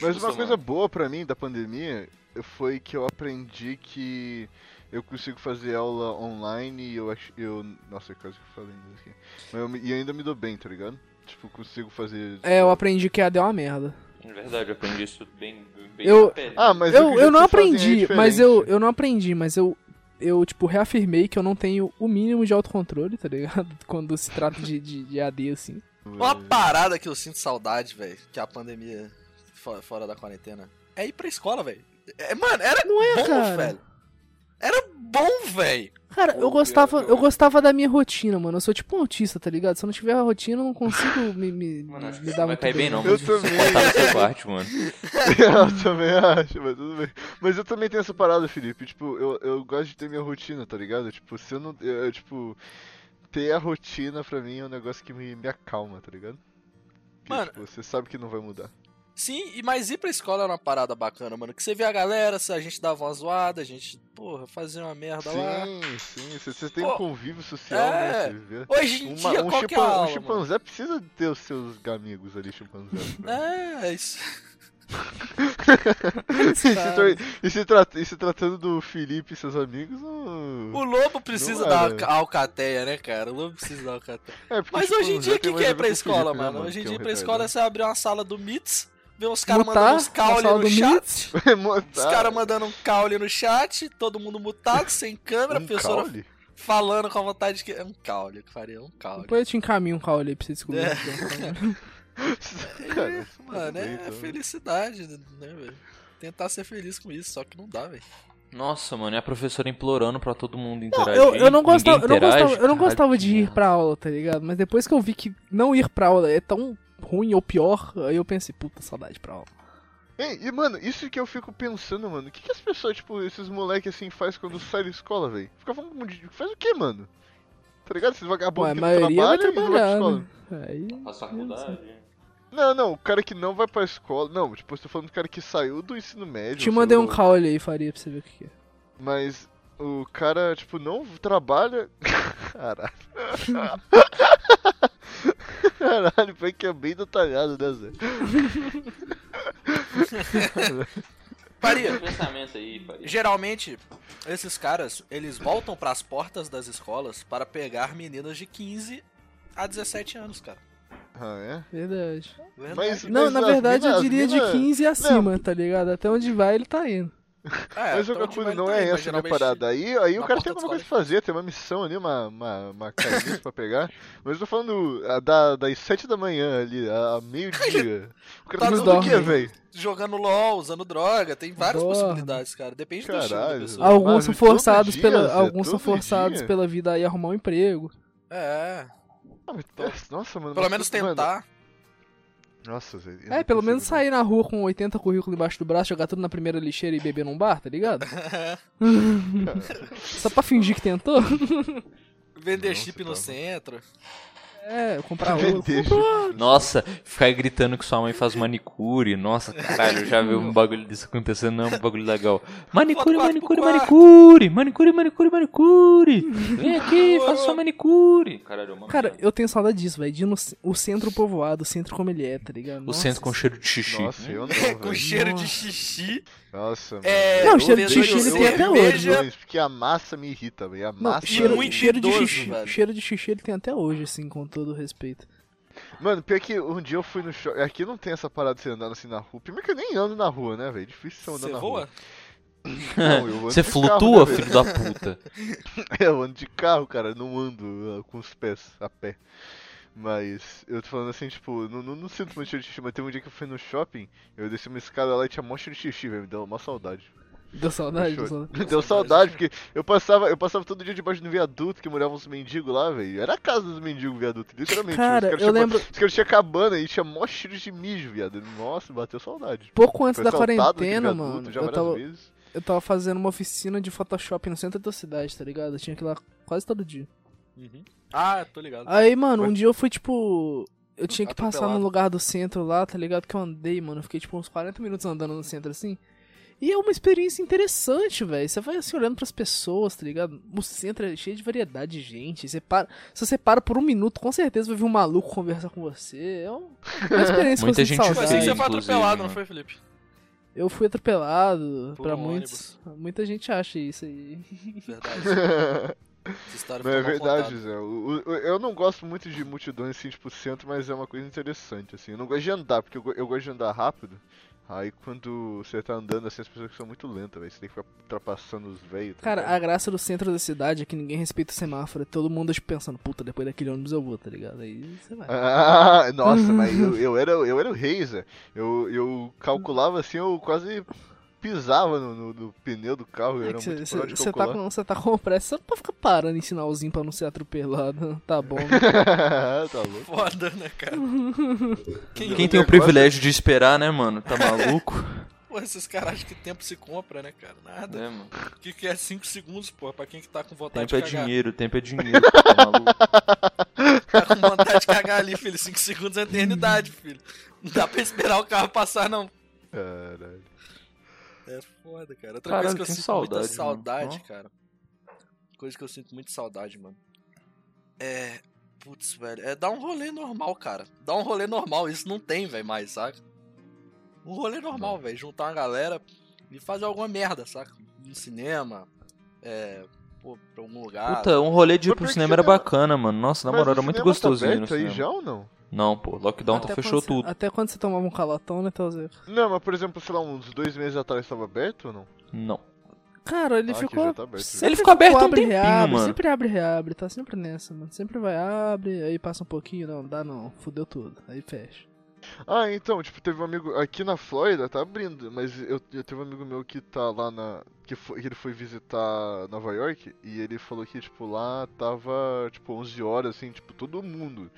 Mas Justo, uma coisa boa pra mim da pandemia foi que eu aprendi que eu consigo fazer aula online e eu acho. Eu, nossa, eu quase que falei isso aqui. Mas eu, e ainda me dou bem, tá ligado? Tipo, consigo fazer. É, eu aprendi que a deu uma merda. É verdade, eu aprendi isso bem, bem Eu- na. Ah, mas Eu, eu não é aprendi, mas eu, eu não aprendi, mas eu, eu, tipo, reafirmei que eu não tenho o mínimo de autocontrole, tá ligado? Quando se trata de, de, de AD, assim. Uma parada que eu sinto saudade, velho, que a pandemia fo- fora da quarentena, é ir pra escola, velho. É, mano, era Não é, bom, cara. velho. Era bom, velho. Cara, eu gostava, eu gostava da minha rotina, mano. Eu sou tipo um autista, tá ligado? Se eu não tiver a rotina, eu não consigo me, me, Mano, me dar não vai muito cair bem, não. Eu também. Você quarto, mano. eu também acho, mas tudo bem. Mas eu também tenho essa parada, Felipe. Tipo, eu, eu gosto de ter minha rotina, tá ligado? Tipo, se eu não. Eu, eu, tipo, ter a rotina pra mim é um negócio que me, me acalma, tá ligado? Que, Mano. tipo, você sabe que não vai mudar. Sim, e mas ir pra escola era uma parada bacana, mano. Que você vê a galera, se a gente dava uma zoada, a gente, porra, fazia uma merda lá. Sim, sim. Você, tem Pô, um convívio social, é. né? Você vê. Hoje em Uma- dia, um, qual que é chimpan- a um aula, mano? chimpanzé precisa ter os seus amigos ali, chimpanzés. né? É, isso. e, se e se e se tratando do Felipe e seus amigos, não... O lobo precisa alca- alcateia, né, cara? O lobo precisa dar alcateia. É, porque Mas o hoje em dia, chimpanzé o que, que é pra o escola, Felipe, né, mano? Hoje em é dia, um pra escola, é você abrir uma sala do MITS, ver os caras mandando uns caule no chat. Os caras mandando um caule no chat, todo mundo mutado, sem câmera, a um professora caule? falando com a vontade que. É um caule, que faria um caule. Depois eu te encaminho um caule aí pra você descobrir. É. o que é. Cara, Mano, é, bem, é felicidade, né, velho? Tentar ser feliz com isso, só que não dá, velho. Nossa, mano, e a professora implorando pra todo mundo Não, interagir. eu, eu não gostava, eu não interage, gostava, eu não gostava de ir pra aula, tá ligado? Mas depois que eu vi que não ir pra aula é tão ruim ou pior, aí eu pensei, puta, saudade pra aula. Ei, e mano, isso que eu fico pensando, mano. O que, que as pessoas, tipo, esses moleques assim faz quando saem da escola, velho? Fica falando de. Faz o quê, mano? Tá ligado? Esses vagabundos que não trabalham e não vai pra escola. né? Aí... Faz faculdade. Não, não, o cara que não vai pra escola. Não, tipo, eu tô falando do cara que saiu do ensino médio. Te mandei um caule aí, faria pra você ver o que que é. Mas o cara, tipo, não trabalha. Caralho. Caralho, foi que é bem detalhado, né, Zé? Faria. Pensamento aí, Faria. Geralmente, esses caras, eles voltam pras portas das escolas para pegar meninas de 15 a 17 anos, cara. Ah, Verdade. é? Mas, Não, mas na as verdade mina- eu as diria mina- de 15 e acima, tá ligado? Até onde vai ele tá indo. É, Mas o então, bagulho tipo, não é essa, geralmente- parada. Aí, aí o na cara tem alguma coisa pra fazer, tem uma missão ali, uma, uma, uma carinha pra pegar. Mas eu tô falando ah, da, das 7 da manhã ali, a, a meio-dia. O cara Tá tá no fazendo o quê, velho? Jogando LOL, usando droga, tem várias Dorme. possibilidades, cara. Depende do estilo da Caralho. pessoa. Alguns mas são forçados dia, pela, alguns são forçados dia? pela vida aí a arrumar um emprego. É, Ah, mas- Nossa, mano. pelo mas menos tudo- mano, tentar. Nossa, É, pelo consigo, menos sair na rua com 80 currículos embaixo do braço, jogar tudo na primeira lixeira e beber num bar, tá ligado? Só pra fingir que tentou? Vender Nossa, chip no tá. centro. É, comprar Comprou. Nossa, ficar gritando que sua mãe faz manicure. Nossa, caralho, eu já vi um bagulho disso acontecendo, não é um bagulho legal. Manicure, manicure, manicure, manicure, manicure, manicure. Vem aqui, faça sua manicure. Caralho, mano. Cara, eu tenho saudade disso, velho. De ir no o centro povoado, o centro como ele é, tá ligado? o Nossa, centro com cheiro de xixi. Nossa, eu não, com cheiro de xixi. Nossa, mano. É, Não, eu cheiro de xixi ele tem até hoje. Porque a massa me irrita, velho. A Não, massa. cheiro, muito cheiro de xixi. velho. Cheiro de xixi ele tem até hoje, assim, com todo respeito. Mano, pior que um dia eu fui no shopping. Aqui não tem essa parada de você andando assim na rua. Primeiro que eu nem ando na rua, né, velho? Difícil você andar Você na voa? rua. Não, eu ando Você de flutua, carro, né, filho da puta. eu ando de carro, cara. Não ando ah, com os pés, a pé. Mas eu tô falando assim, tipo, não, não, não sinto muito cheiro de xixi, mas teve um dia que eu fui no shopping, eu desci uma escada lá e tinha mó cheiro de xixi, velho. Me deu uma saudade. Deu saudade? Deu saudade. Me deu saudade, porque eu passava, eu passava todo dia debaixo do viaduto que moravam uns mendigos lá, velho. Era a casa dos mendigos, viaduto, literalmente. Cara, Os caras eu tinham- lembro- Os caras tinham cabana e tinha mó cheiro de mijo, viado. Nossa, bateu saudade. Pouco antes Foi da quarentena, viaduto mano, já eu tava, vezes. eu tava fazendo uma oficina de Photoshop no centro da cidade, tá ligado? Eu tinha que ir lá quase todo dia. Uhum. Ah, tô ligado. Aí, mano, um dia eu fui, tipo. Eu tinha que passar Atropelado. no lugar do centro lá, tá ligado? Que eu andei, mano. Eu fiquei, tipo, uns 40 minutos andando no centro assim. E é uma experiência interessante, velho. Você vai assim olhando pras pessoas, tá ligado? O centro é cheio de variedade de gente. Você para, se você para por um minuto, com certeza vai vir um maluco conversar com você. É um- uma experiência Muita eu gente Foi assim que você foi atropelado, não mano. foi, Felipe? Eu fui atropelado Por pra um muitos. Muita gente acha isso aí. Verdade. Essa história Não, é verdade. Zé. O- o- eu não gosto muito de multidões assim, tipo, centro, mas é uma coisa interessante, assim. Eu não gosto de andar, porque eu, eu gosto de andar rápido. Aí quando você tá andando assim, as pessoas são muito lentas, velho. Você tem que ficar ultrapassando os velhos. tá Cara, ligado? a graça do centro da cidade é que ninguém respeita o semáforo. É todo mundo tipo, pensando, puta, depois daquele ônibus eu vou, tá ligado? Aí você vai. Ah, nossa, mas eu, eu, era, eu era o rei, Zé. Eu, eu calculava assim, eu quase pisava no, no- no pneu do carro. Eu era Você tá, com- cê tá com pressa, pode ficar parando em sinalzinho pra não ser atropelado. Tá bom. né? tá louco. Foda, né, cara? Quem, Quem tem o privilégio de esperar, né, mano? Tá maluco? Pô, esses caras acham que tempo se compra, né, cara? Nada. É, mano. O que, que é 5 segundos, pô? Pra quem que tá com vontade Tempo é de cagar. dinheiro, tempo é dinheiro. Tá maluco? Tá com vontade de cagar ali, filho. 5 segundos é eternidade, filho. Não dá pra esperar o carro passar, não. Caralho. É foda, cara. Outra Caralho, coisa que eu sinto muita saudade, mano. saudade, Ó. cara. Coisa que eu sinto muito saudade, mano. É. Putz, velho. É dar um rolê normal, cara. Dar um rolê normal. Isso não tem, velho, mais, saca? Um rolê normal, velho. Juntar uma galera e fazer alguma merda, saca? No cinema. É. Pô, pra algum lugar. Puta, um rolê de ir pro cinema era não? bacana, mano. Nossa, na moral, era muito gostosinho tá no aberto aí já ou não? Não, pô, lockdown tá Até fechou quando cê- tudo. Até quando você tomava um calatão, né, Telzer? Não, mas por exemplo, sei lá, uns dois meses atrás estava aberto ou não? Não. Cara, ele Ah, ficou. tá aberto, Ele ficou aberto há um abre, tempinho, reabre, mano. Sempre abre, reabre, tá sempre nessa, mano. Sempre vai, abre, aí passa um pouquinho, não, dá não, fudeu tudo, aí fecha. Ah, então, tipo, teve um amigo aqui na Flórida, tá abrindo, mas eu, eu teve um amigo meu que tá lá na. Que, foi, ele foi visitar Nova York e ele falou que, tipo, lá tava, tipo, 11 horas, assim, tipo, todo mundo.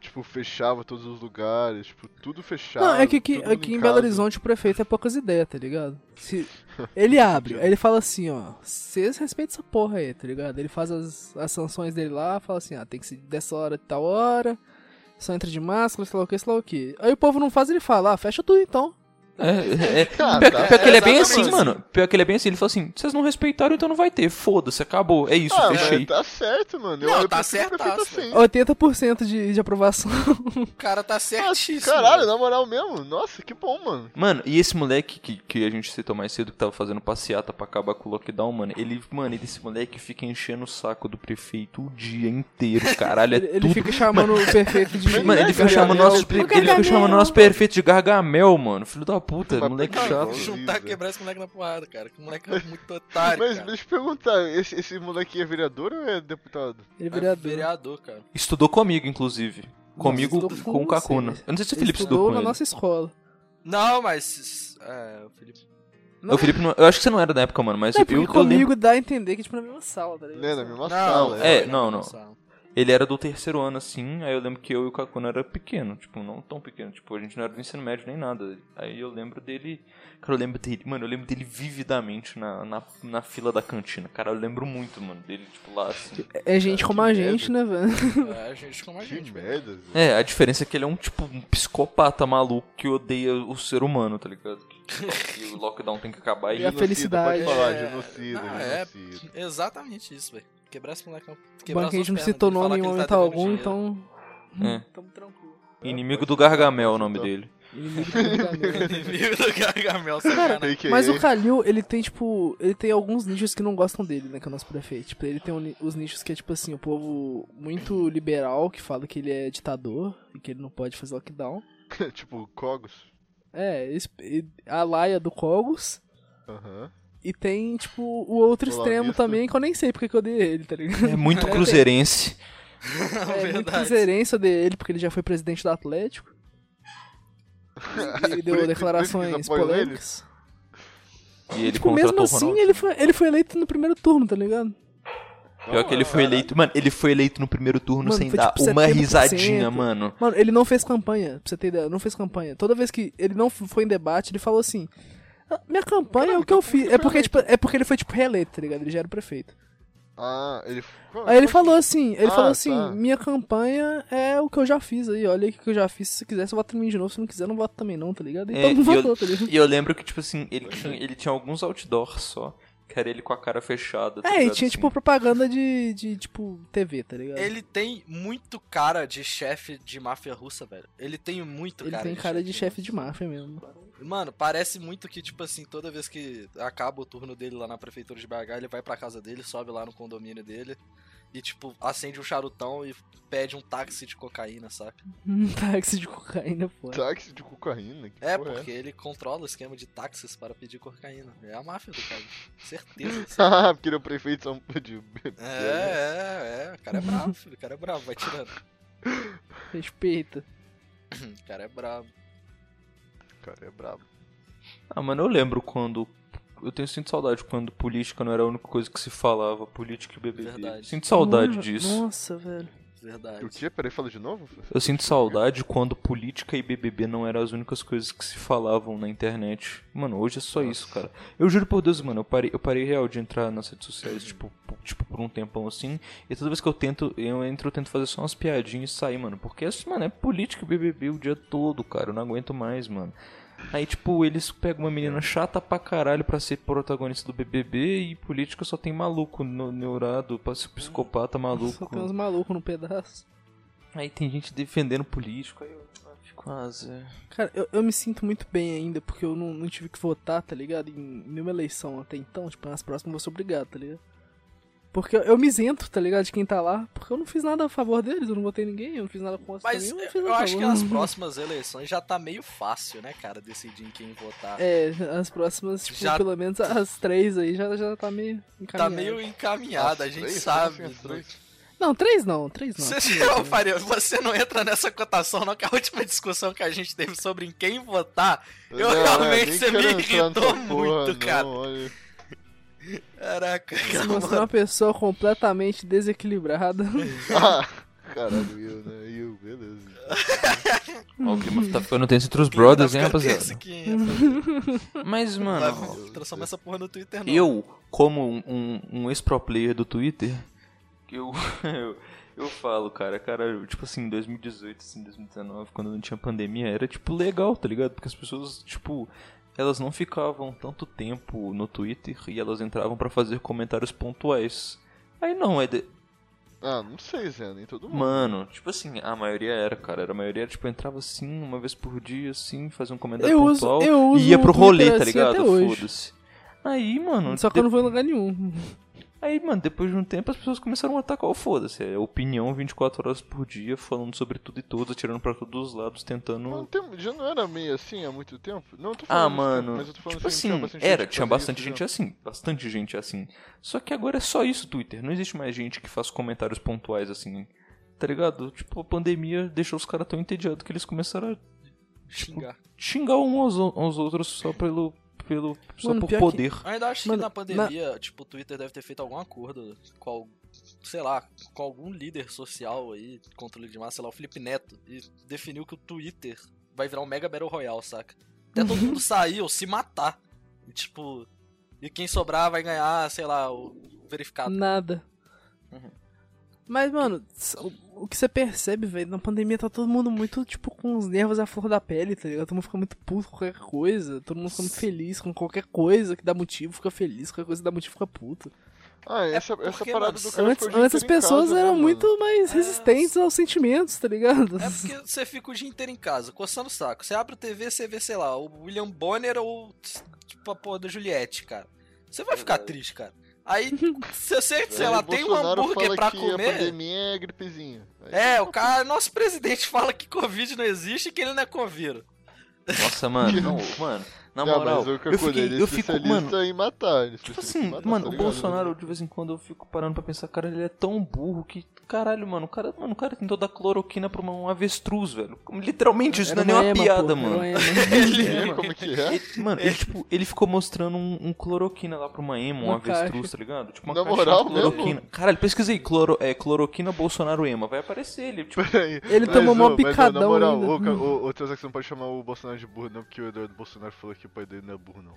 Tipo, fechava todos os lugares, tipo, tudo fechado. Não, é que aqui, aqui em casa. Belo Horizonte o prefeito é poucas ideias, tá ligado? Se ele abre, aí ele fala assim, ó, vocês respeitam essa porra aí, tá ligado? Ele faz as, as sanções dele lá, fala assim, ah, tem que ser dessa hora de tal hora, só entra de máscara, sei lá o que, sei lá o que. Aí o povo não faz, ele fala, ah, fecha tudo então. É, é, Ah, pior, tá. pior que ele é bem exatamente assim, mano. Pior que ele é bem assim. Ele falou assim: vocês não respeitaram, então não vai ter. Foda-se, acabou. É isso, Ah, fechei. mas tá certo, mano. Eu, Não, eu tá o prefeito certaço, assim. 80% de, de aprovação. O cara tá certíssimo. Caralho, velho. na moral mesmo. Nossa, que bom, mano. Mano, e esse moleque que, que a gente citou mais cedo, que tava fazendo passeata pra acabar com o lockdown, mano, ele, mano, ele- esse moleque fica enchendo o saco do prefeito o dia inteiro, caralho. É ele ele fica chamando o prefeito de. Mano, ele fica Gargamel. chamando nosso, ele fica chamando nosso perfeito de Gargamel, mano. Filho da puta, Mas moleque que chato. não? Juntar, quebrar esse moleque na porrada, cara. Que moleque é muito otário, Mas cara. deixa eu perguntar, esse, esse moleque é vereador ou é deputado? Ele é É vereador. vereador, cara. Estudou comigo, inclusive. Comigo estudou com o. Kakuna. Eu não sei se o Felipe estudou estudou com na ele. nossa escola. Não, mas. É, o Felipe. O Felipe não- eu acho que você não era da época, mano, mas É, eu, eu, comigo lembro. dá a entender que, tipo, na mesma sala, tá ligado? Né, na mesma Não, sala. é, na não, mesma não. Ele era do terceiro ano, assim, aí eu lembro que eu e o Kakuna era pequeno, tipo, não tão pequeno, tipo, a gente não era do ensino médio nem nada. Aí eu lembro dele. Cara, eu lembro dele, mano, eu lembro dele vividamente na, na, na fila da cantina. Cara, eu lembro muito, mano, dele, tipo, lá assim. É gente como a gente, né, velho? É, gente como a gente. merda. É, a diferença é que ele é um, tipo, um psicopata maluco que odeia o ser humano, tá ligado? Que, que o lockdown tem que acabar e. E a Genocida, felicidade. Pode falar, É, genocida, não, é- genocida. Exatamente isso, velho. Quebrar esse moleque. O Quebrar banco a gente não citou falar nome em momento tá devendo algum, então. É. Tamo tranquilo. Inimigo do Gargamel é o nome dele. Inimigo do Gargamel. Inimigo do Gargamel, sacanagem. Mas o Kalil, ele tem, tipo. Ele tem alguns nichos que não gostam dele, né? Que é o nosso prefeito. Tipo, ele tem um os nichos que é, tipo assim, o povo muito liberal, que fala que ele é ditador e que ele não pode fazer lockdown. tipo, Cogos. É, a laia do Cogos. Aham. E tem, tipo, o outro Olá, extremo vista. também, que eu nem sei porque que eu dei ele, tá ligado? É muito cruzeirense. É muito Verdade. cruzeirense dele, porque ele já foi presidente do Atlético. E deu declarações por ele? polêmicas. E ele Tipo, contratou mesmo assim, ele foi, ele foi eleito no primeiro turno, tá ligado? Pior que ele foi eleito. Mano, ele foi eleito no primeiro turno Mano, sem foi dar tipo uma 70%. risadinha, mano. Mano, ele não fez campanha, pra você ter ideia, não fez campanha. Toda vez que ele não foi em debate, ele falou assim: "Ah, Minha campanha é Caralho, o que eu então fiz. foi É porque, tipo, é porque ele foi, tipo, reeleito, tá ligado? Ele já era o prefeito. Ah, ele. Aí ele falou assim, ele Ah, falou assim, tá. minha campanha é o que eu já fiz aí, olha aí o que eu já fiz. Se quiser, você vota em mim de novo, se não quiser, não vota também não, tá ligado? E É, eu- votou, tá ligado? E eu lembro que, tipo assim, ele tinha, ele tinha alguns outdoors só. Que era ele com a cara fechada. tá É, e tinha, assim. tipo, propaganda de, de, tipo, TV, tá ligado? Ele tem muito cara de chefe de máfia russa, velho. Ele tem muito Ele cara tem de cara de chefe de máfia mesmo. Mano, parece muito que, tipo assim, toda vez que acaba o turno dele lá na prefeitura de BH, ele vai pra casa dele, sobe lá no condomínio dele e, tipo, acende um charutão e pede um táxi de cocaína, saca? Um táxi de cocaína, pô. Táxi de cocaína. que É, porra porque ele controla o esquema de táxis para pedir cocaína. É a máfia do cara. Certeza. Ah, porque ele é o prefeito de São de... É, é, é. O cara é bravo, filho. O cara é bravo, vai tirando. Respeita. O cara é bravo. Cara, é brabo. Ah, mano, eu lembro quando. Eu tenho sinto saudade quando política não era a única coisa que se falava, política e BBB. Verdade. Sinto saudade Mano, disso. Nossa, velho. Verdade. O quê? Peraí, fala de novo? Eu sinto saudade quando política e BBB não eram as únicas coisas que se falavam na internet. Mano, hoje é só isso, cara. Eu juro por Deus, mano, eu parei, eu parei real de entrar nas redes sociais, tipo, po- tipo, por um tempão assim. E toda vez que eu tento, eu entro, eu tento fazer só umas piadinhas e sair, mano. Porque, mano, é política e BBB o dia todo, cara. Eu não aguento mais, mano. Aí, tipo, eles pegam uma menina chata pra caralho pra ser protagonista do BBB e política só tem maluco no- neurado, psicopata maluco. Só tem uns malucos no pedaço. Aí tem gente defendendo político, aí eu fico, ah, Zé. Cara, eu, eu me sinto muito bem ainda, porque eu não, não tive que votar, tá ligado? Em nenhuma eleição até então, tipo, nas próximas eu vou ser obrigado, tá ligado? Porque eu, eu me isento, tá ligado, de quem tá lá, porque eu não fiz nada a favor deles, eu não votei ninguém, eu não fiz nada contra Mas também, eu eu, não acho que nas próximas eleições já tá meio fácil, né, cara, decidir em quem votar. É, as próximas, tipo, Já- pelo menos as três aí já, já tá meio tá encaminhado. meio encaminhada, a gente três? sabe. Não, três não, três não. Você, ô, Faria, você não entra nessa cotação, não, que a última discussão que a gente teve sobre em quem votar, eu Não, realmente nem você me irritou muito, porra, cara. Não, olha. Caraca, Você mostrou uma pessoa completamente desequilibrada. Ah, caralho, eu, né? Eu, beleza. Ó, o clima tá ficando tenso entre os brothers, hein, rapaziada? Mas, mano, Vai transformar essa porra no Twitter, não. eu, como um, um, um ex-pro player do Twitter, que eu, eu, eu falo, cara, cara, tipo assim, em 2018, assim, 2019, quando não tinha pandemia, era, tipo, legal, tá ligado? Porque as pessoas, tipo, elas não ficavam tanto tempo no Twitter e elas entravam pra fazer comentários pontuais. Aí não, é de... Ah, não sei, Zé, nem todo mundo. Mano, tipo assim, a maioria era, cara. Era a maioria, tipo, entrava assim, uma vez por dia, assim, fazia um comentário Eu uso- pontual eu uso e ia o pro Twitter rolê, tá assim ligado? Foda-se. Aí, mano. Só que de- eu não vou em lugar nenhum. Aí, mano, depois de um tempo as pessoas começaram a atacar o foda-se. É opinião 24 horas por dia, falando sobre tudo e todos, atirando pra todos os lados, tentando. Não, tem, já não era meio assim há muito tempo? Não, eu tô Ah, falando isso, mano, mas eu tô falando tipo assim, assim, tinha era, tinha bastante isso gente assim, bastante gente assim. Só que agora é só isso, Twitter. Não existe mais gente que faz comentários pontuais assim, tá ligado? Tipo, a pandemia deixou os caras tão entediados que eles começaram a Xingar. xingar um aos, aos outros só pelo, pelo só Mano, por que- poder. Eu ainda acho Mano, que na pandemia, tipo, o Twitter deve ter feito algum acordo com, al- sei lá, com algum líder social aí, controle de massa, sei lá, o Felipe Neto, e definiu que o Twitter vai virar um mega Battle Royale, saca? Até todo mundo sair ou se matar. E, tipo, e quem sobrar vai ganhar, sei lá, o verificado. Nada. Uhum. Mas, mano, o- que você percebe, velho, na pandemia tá todo mundo muito, tipo, com os nervos à flor da pele, tá ligado? Todo mundo fica muito puto com qualquer coisa, todo mundo fica muito feliz com qualquer coisa que dá motivo, fica feliz, qualquer coisa que dá motivo, fica puto. Ah, essa, essa É porque, parada mano, do cara Antes, antes as pessoas casa, né, eram mano? muito mais resistentes aos sentimentos, tá ligado? É porque você fica o dia inteiro em casa, coçando o saco. Você abre o TV, você vê, sei lá, o William Bonner ou, tipo, a porra da Juliette, cara. Você vai ficar triste, cara. Aí, se você, sei Aí lá, tem um hambúrguer fala pra que A comer. pandemia é gripezinha. Aí- É, o cara, nosso presidente fala que Covid não existe e que ele não é Covid. Nossa, mano, não, mano, na não, moral, mas o eu ele fiquei, é eu fico, mano, em matar. Ele é Tipo assim, matar, mano, tá o? Bolsonaro, de vez em quando, eu fico parando pra pensar, cara, ele é tão burro que. Caralho, mano, o cara, mano, o cara tentou dar cloroquina pra uma, um avestruz, velho. Literalmente, isso Era não é nem uma ema, piada, pô, mano. uma. É, como que é? Ele- mano, ele, tipo, ele ficou mostrando um, um cloroquina lá pra uma ema, um Uma avestruz, caixa. tá ligado? Tipo, uma Na moral de cloroquina. mesmo? Caralho, pesquisa aí, cloro, é, cloroquina Bolsonaro ema, vai aparecer ele, tipo. Ele tomou ô, picadão Na moral, ô, ô, Teozac, você não pode chamar o Bolsonaro de burro, não, porque o Eduardo Bolsonaro falou que o pai dele não é burro, não.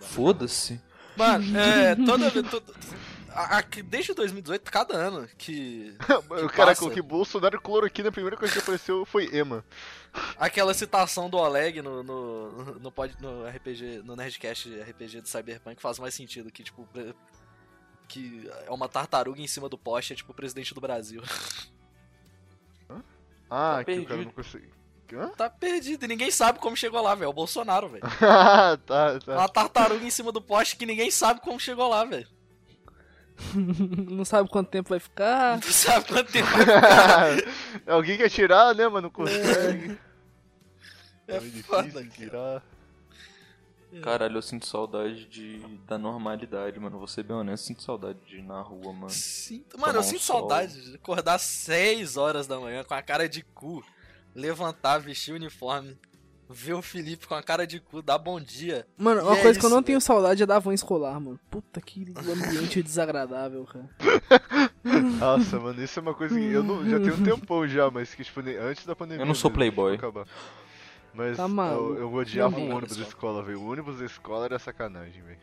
foda-se. Mano, é, toda vez. toda- a- a- desde 2018, cada ano que. o cara passa? colocou que Bolsonaro e cloroquina, a primeira coisa que apareceu foi Ema. Aquela citação do Oleg no, no, no, pod- no RPG, no Nerdcast RPG do Cyberpunk faz mais sentido que, tipo, que é uma tartaruga em cima do poste, é tipo o presidente do Brasil. Ah, Tá que o cara perdido. não conseguiu. Hã? Tá perdido e ninguém sabe como chegou lá, velho. É o Bolsonaro, velho. Tá, tá. Uma tartaruga em cima do poste que ninguém sabe como chegou lá, velho. Não sabe quanto tempo vai ficar. Tu sabe quanto tempo vai ficar. Alguém quer tirar, né, mas não consegue. É muito foda, difícil cara. tirar. Caralho, eu sinto saudade de, da normalidade, mano. Vou ser bem honesto, sinto saudade de ir na rua, mano. Sinto- Tomar Mano, eu um sinto sol. saudade de acordar 6 horas da manhã com a cara de cu, levantar, vestir o uniforme, ver o Felipe com a cara de cu, dar bom dia. Mano, uma é coisa que eu isso, não tenho saudade é da van escolar, mano. Puta que ambiente desagradável, cara. Nossa, mano, isso é uma coisa que eu não, já tenho um tempão já, mas que, tipo, antes da pandemia. Eu não sou playboy. Mas Tá eu, eu odiava Não, o ônibus da escola, velho. O ônibus da escola era sacanagem, velho.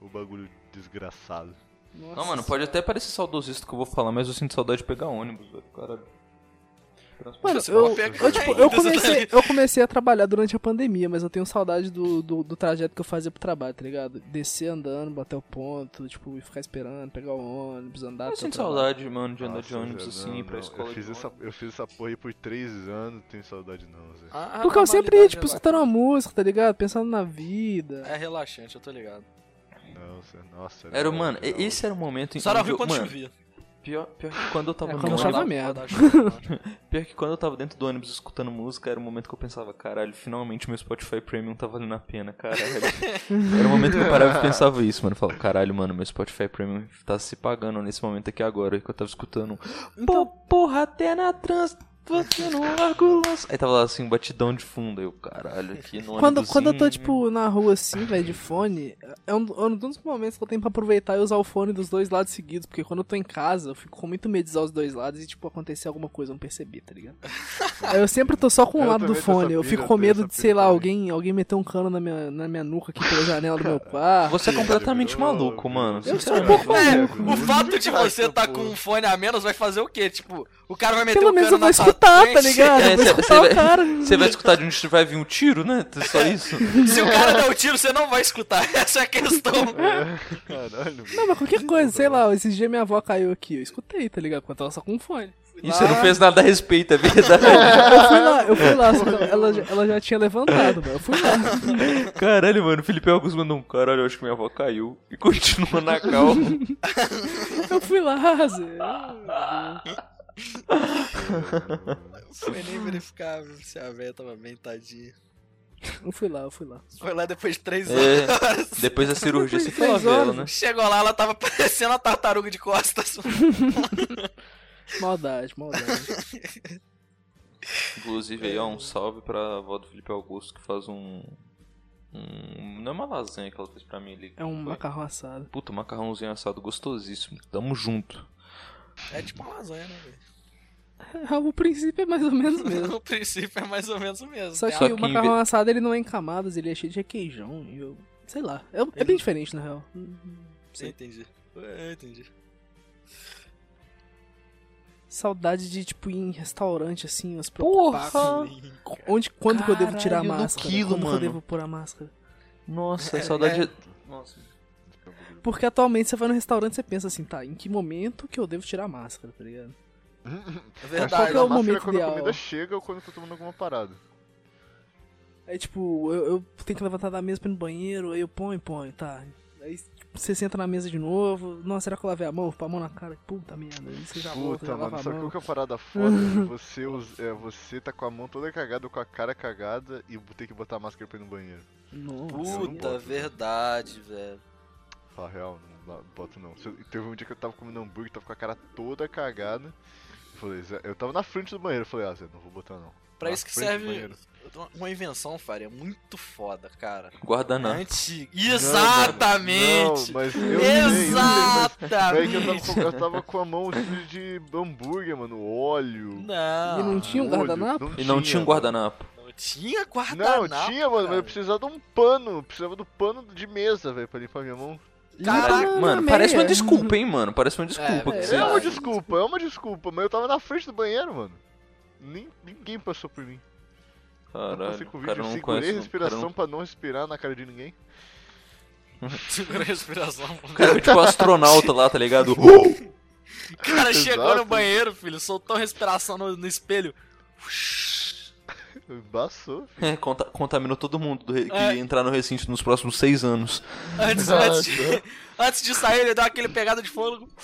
O bagulho desgraçado. Nossa. Não, mano, pode até parecer saudosista que eu vou falar, mas eu sinto saudade de pegar ônibus, velho. Caralho. Mano, eu, eu, tipo, eu, comecei, eu comecei a trabalhar durante a pandemia, mas eu tenho saudade do, do, do trajeto que eu fazia pro trabalho, tá ligado? Descer andando, bater o ponto, tipo, e ficar esperando, pegar o ônibus, andar. Eu sinto saudade, mano, de andar de Nossa, ônibus Zé, assim, não, ir pra não, escola. Eu fiz, de essa, ônibus. eu fiz essa porra aí por três anos, não tenho saudade não, Zé. A- a Porque eu sempre ia, tipo, é escutando uma música, tá ligado? Pensando na vida. É relaxante, eu tô ligado. Zé, nossa. Era, mano, legal. esse era o momento em Só era onde ruim eu- quando mano, chovia. Pior, pior que quando eu tava É, no ônibus. merda. Pior que quando eu tava dentro do ônibus escutando música, era o momento que eu pensava, caralho, finalmente meu Spotify Premium tá valendo a pena, caralho. era o momento que eu parava e pensava isso, mano. Eu falava, caralho, mano, meu Spotify Premium tá se pagando nesse momento aqui agora, que eu tava escutando. Pô, porra, até na trans. Você não larga Aí tava lá assim, um batidão de fundo. Aí eu, caralho, aqui no Quando, quando eu tô, tipo, na rua assim, velho, de fone, é um, é um dos momentos que eu tenho pra aproveitar e usar o fone dos dois lados seguidos. Porque quando eu tô em casa, eu fico com muito medo de usar os dois lados e, tipo, acontecer alguma coisa, eu não perceber, tá ligado? Aí eu sempre tô só com um Eu lado do fone. Eu fico com medo de, sei pira lá, também. alguém, alguém meter um cano na minha, na minha nuca aqui pela janela do meu quarto. Você é completamente maluco, mano. Eu sou um pouco É, maluco. o fato de você tá com um fone a menos vai fazer o quê? Tipo, o cara vai meter Pelo menos cano na sua escutar, tá ligado? É, escutar o cara. Você vai escutar de onde vai vir um tiro, né? Só isso. Se o cara der o tiro, você não vai escutar. Essa é a questão. Caralho, Não, mas qualquer coisa, sei lá, esses dias minha avó caiu aqui, eu escutei, tá ligado? Eu tava só com um fone. E você não fez nada a respeito, é verdade. Eu fui lá, eu fui lá, só que ela, já- ela já tinha levantado, velho. Eu fui lá. Caralho, mano, o Felipe Augusto mandou um caralho, eu acho que minha avó caiu. E continua na cal. Eu fui lá, Zé. Foi nem verificar se a velha tava bem, tadinha. Eu fui lá, eu fui lá. Foi lá depois de três É. horas. Depois da cirurgia você foi lá né? Chegou lá, ela tava parecendo a tartaruga de costas. Maldade, maldade. Inclusive aí, ó, um salve pra avó do Felipe Augusto que faz um. um não é uma lasanha que ela fez pra mim ali. É um Foi. macarrão assado. Puta, macarrãozinho assado gostosíssimo. Tamo junto. É tipo uma lasanha, né, velho? O princípio é mais ou menos mesmo. O princípio é mais ou menos o mesmo. Só que Só o que em macarrão assado ele não é em camadas, ele é cheio de requeijão. E eu. Sei lá. É, é bem diferente, na real. Hum, Sim, entendi. É, entendi. Saudade de, tipo, ir em restaurante, assim, os Porra! Onde, quando que eu devo tirar a Caralho, máscara? quilo, quando que mano. eu devo pôr a máscara? Nossa, É, saudade. é. Nossa. Porque atualmente você vai no restaurante e você pensa assim, tá, em que momento que eu devo tirar a máscara, tá ligado? É Qual verdade. que é o máscara momento quando ideal? a comida chega ou quando eu tô tomando alguma parada. Aí, tipo, eu, eu tenho que levantar da mesa pra ir no banheiro, aí eu ponho, ponho, tá. Aí tipo, você senta na mesa de novo, nossa, será que eu lavei a mão? Põe a mão na cara, puta merda, aí você já volta, já Puta, mano, a sabe mão. qual que é a parada foda? você, é, você tá com a mão toda cagada ou com a cara cagada e ter que botar a máscara pra ir no banheiro. Nossa, Puta, verdade, velho. Fala real, não, não boto não. Eu- Teve um dia que eu tava comendo hambúrguer, tava com a cara toda cagada. Eu falei, eu tava na frente do banheiro, eu falei, ah, Zé, não vou botar não. Pra Na isso que serve uma invenção, Faria, muito foda, cara. Guardanapo. Antigo. Não, Exatamente! Não, mas eu sei, eu sei, mas... Exatamente! É que eu tava, com, eu tava com a mão de hambúrguer, mano, óleo. Não. E não tinha um guardanapo? E não tinha um guardanapo. Não tinha Não, guardanapo. tinha, mano, mas cara. eu precisava de um pano. eu Precisava do pano de mesa, velho, pra limpar minha mão. Caraca, Mano, meia. parece uma desculpa, hein, mano. Parece uma desculpa. É, que é, você... É uma desculpa, é uma desculpa, mas eu tava na frente do banheiro, mano. Nem, ninguém passou por mim. Eu Caralho, passei com o o cara vídeo, não segurei conhece. a respiração cara não- pra não respirar na cara de ninguém. Segura a respiração. O cara é tipo astronauta lá, tá ligado? O cara chegou no Exato. banheiro, filho, soltou respiração no, no espelho. Embaçou. É, conta- contaminou todo mundo do re- que É. ia entrar no recinto nos próximos seis anos. Antes, antes, de, antes de sair, ele deu aquele pegada de fôlego.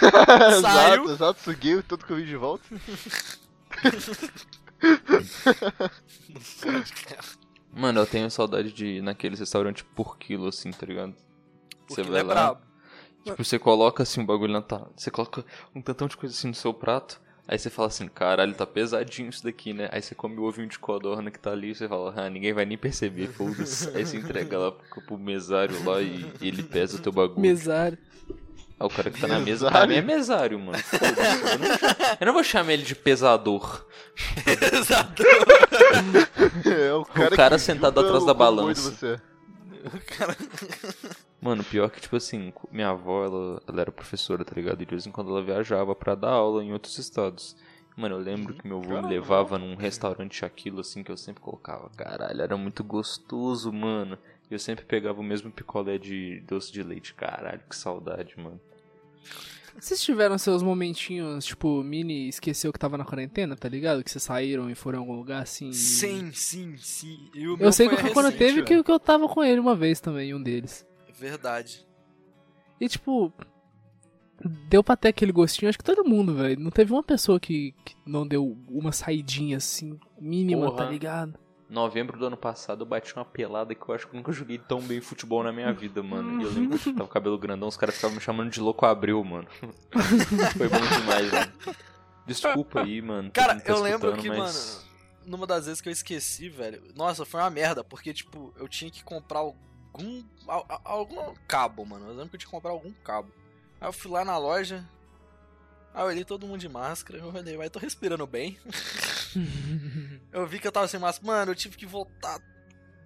Saiu. exato, exato, suguei tudo que eu vi de volta. Mano, eu tenho saudade de ir naqueles restaurantes por quilo, assim, tá ligado? Você ele é vai lá, brabo. tipo, você coloca assim um bagulho na tá, Você coloca um tantão de coisa assim no seu prato. Aí você fala assim, caralho, tá pesadinho isso daqui, né? Aí você come o ovinho de codorna que tá ali e você fala, ah, ninguém vai nem perceber, foda-se. Aí você entrega lá pro, pro mesário lá e, e ele pesa o teu bagulho. Mesário. Ah, o cara que tá na mesa, Mesário? pra mim é mesário, mano. Eu, não vou chamar- eu não vou chamar ele de pesador. Exato. É, o cara, cara que sentado atrás o da balança. você é. Mano, pior que, tipo assim, minha avó, ela, ela era professora, tá ligado? E de vez em quando ela viajava pra dar aula em outros estados. Mano, eu lembro que meu avô me levava num restaurante aquilo, assim, que eu sempre colocava. Caralho, era muito gostoso, mano. E eu sempre pegava o mesmo picolé de doce de leite. Caralho, que saudade, mano. Vocês tiveram seus momentinhos, tipo, mini esqueceu que tava na quarentena, tá ligado? Que vocês saíram e foram em algum lugar assim. e- Sim, sim, sim. E o Eu meu sei que foi o quando recente, teve que, que eu tava com ele uma vez também, um deles. Verdade. E tipo. deu pra ter aquele gostinho, acho que todo mundo, velho. Não teve uma pessoa que, que não deu uma saidinha assim, mínima, Porra. tá ligado? Novembro do ano passado eu bati uma pelada que eu acho que eu nunca joguei tão bem futebol na minha vida, mano. E eu lembro que eu tava com cabelo grandão, os caras ficavam me chamando de louco abril, mano. Foi bom demais, mano. Desculpa aí, mano. Cara, tá eu lembro que, mas... mano, numa das vezes que eu esqueci, velho. Nossa, foi uma merda, porque, tipo, eu tinha que comprar algum. al- al- algum cabo, mano. Eu lembro que eu tinha que comprar algum cabo. Aí eu fui lá na loja. Aí eu olhei todo mundo de máscara. Eu olhei, mas tô respirando bem. eu vi que eu tava sem máscara. Mano, eu tive que voltar.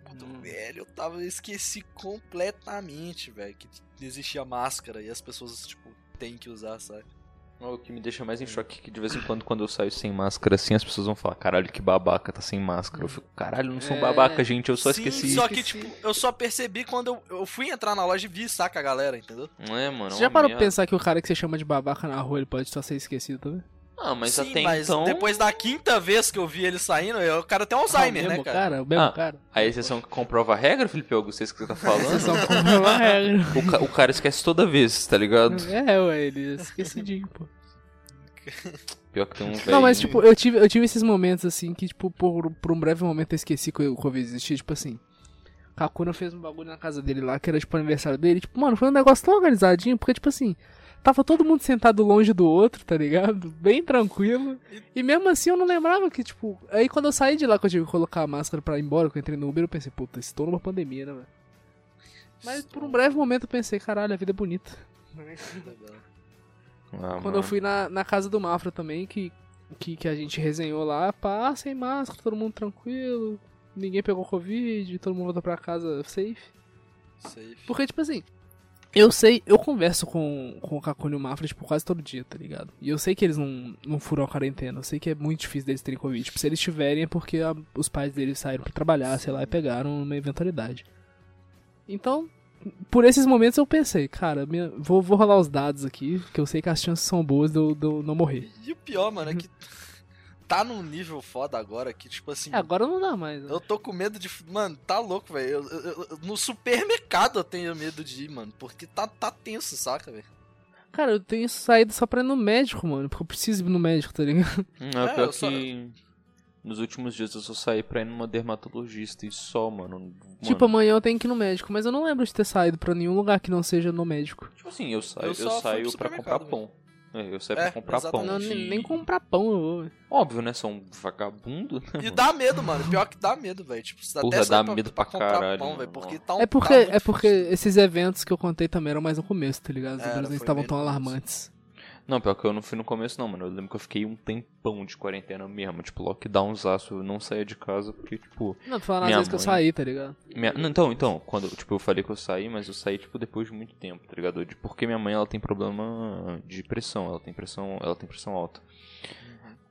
Puta, Hum. velho, eu tava. Eu esqueci completamente, velho, que existia máscara e as pessoas, tipo, têm que usar, sabe? O que me deixa mais em choque é que de vez em quando, quando eu saio sem máscara, assim, as pessoas vão falar, caralho, que babaca, tá sem máscara. Eu fico, caralho, eu não sou um É. babaca, gente, eu só Sim, esqueci. Só que, tipo, eu só percebi quando eu, eu fui entrar na loja e vi, saca a galera, entendeu? Não é, mano? é Você uma já parou pra pensar que o cara que você chama de babaca na rua, ele pode só ser esquecido também? Ah, mas Sim, até mas então... depois da quinta vez que eu vi ele saindo, eu- o cara tem Alzheimer, Ah, o né, mesmo cara? o mesmo Ah, cara. A exceção que comprova a regra, Felipe Augusto, é isso que você tá falando? Vocês só compram uma regra. o, ca- o cara esquece toda vez, tá ligado? É, ué, ele é esquecidinho, pô. Pior que tem um velho... Não, mas tipo, eu tive, eu tive esses momentos assim que, tipo, por, por um breve momento eu esqueci que o Covid existia. Tipo assim, Kakuna fez um bagulho na casa dele lá, que era tipo aniversário dele. Tipo, mano, foi um negócio tão organizadinho, porque, tipo assim, tava todo mundo sentado longe do outro, tá ligado? Bem tranquilo. E mesmo assim eu não lembrava que, tipo. Aí quando eu saí de lá, que eu tive que colocar a máscara pra ir embora, que eu entrei no Uber, eu pensei, puta, estou numa pandemia, né, velho? Mas por um breve momento eu pensei, caralho, a vida é bonita. Ah, Quando eu fui na, na casa do Mafra também, que, que, que a gente resenhou lá, pá, sem máscara, todo mundo tranquilo, ninguém pegou Covid, todo mundo voltou pra casa safe. Safe. Porque, tipo assim, eu sei, eu converso com, com o Kakune e o Mafra, tipo, quase todo dia, tá ligado? E eu sei que eles não, não furam a quarentena, eu sei que é muito difícil deles terem Covid. Tipo, se eles tiverem é porque a- os pais deles saíram pra trabalhar, sei lá, e pegaram uma eventualidade. Então, por esses momentos eu pensei, cara, minha- vou, vou rolar os dados aqui, que eu sei que as chances são boas de eu, de eu não morrer. E o pior, mano, é que tá num nível foda agora que, tipo assim. É, agora não dá mais. né? Eu tô com medo de. Mano, tá louco, velho. Eu- eu- eu- No supermercado eu tenho medo de ir, mano. Porque tá, tá tenso, saca, velho? Cara, eu tenho saído só pra ir no médico, mano, porque eu preciso ir no médico, tá ligado? Hum, é, É, pior eu só- que... Nos últimos dias eu só saí pra ir numa dermatologista e só, mano. Mano, Tipo, amanhã eu tenho que ir no médico, mas eu não lembro de ter saído pra nenhum lugar que não seja no médico. Tipo assim, eu saio, Eu eu saio pra comprar pão. É, eu saio É, pra comprar pão. exatamente. Não, e- nem, nem comprar pão eu vou. Óbvio, né? Sou um vagabundo. né, E mano? dá medo, mano. Pior que dá medo, velho. Tipo, você Porra, até dá medo pra caralho, pão, velho. Porque tá um É porque, tá é porque difícil. esses eventos que eu contei também eram mais no começo, tá ligado? Os números foi estavam tão alarmantes. Não, pior que eu não fui no começo, não, mano. Eu lembro que eu fiquei um tempão de quarentena mesmo. Tipo, lockdownzaço. Eu não saía de casa porque, tipo. Não, tô falando às vezes que eu saí, tá ligado? minha- não, Então, então, quando, tipo, eu falei que eu saí, mas eu saí, tipo, depois de muito tempo, tá ligado? Porque minha mãe, ela tem problema de pressão. Ela tem pressão, ela tem pressão alta.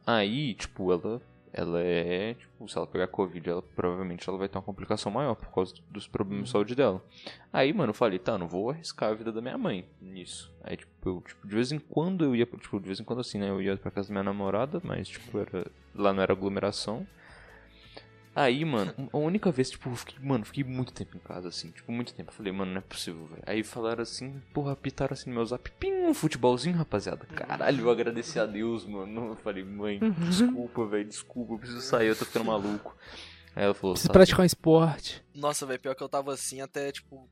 Aí, tipo, ela. Ela é. Tipo, se ela pegar Covid, ela provavelmente ela vai ter uma complicação maior por causa dos problemas de saúde dela. Aí, mano, eu falei, tá, não vou arriscar a vida da minha mãe nisso. Aí, tipo, eu, tipo, de vez em quando eu ia, tipo, de vez em quando assim, né? Eu ia pra casa da minha namorada, mas, tipo, era, lá não era aglomeração. Aí, mano, a única vez, tipo, eu fiquei, mano, fiquei muito tempo em casa, assim, tipo, muito tempo. Eu falei, mano, não é possível, velho. Aí falaram assim, porra, pitaram assim no meu zap, pim, um futebolzinho, rapaziada. Caralho, eu agradeci a Deus, mano. Eu falei, mãe, desculpa, velho, desculpa, eu preciso sair, eu tô ficando maluco. Aí ela falou, Preciso "Tá, praticar um esporte. Nossa, velho, pior que eu tava assim até, tipo,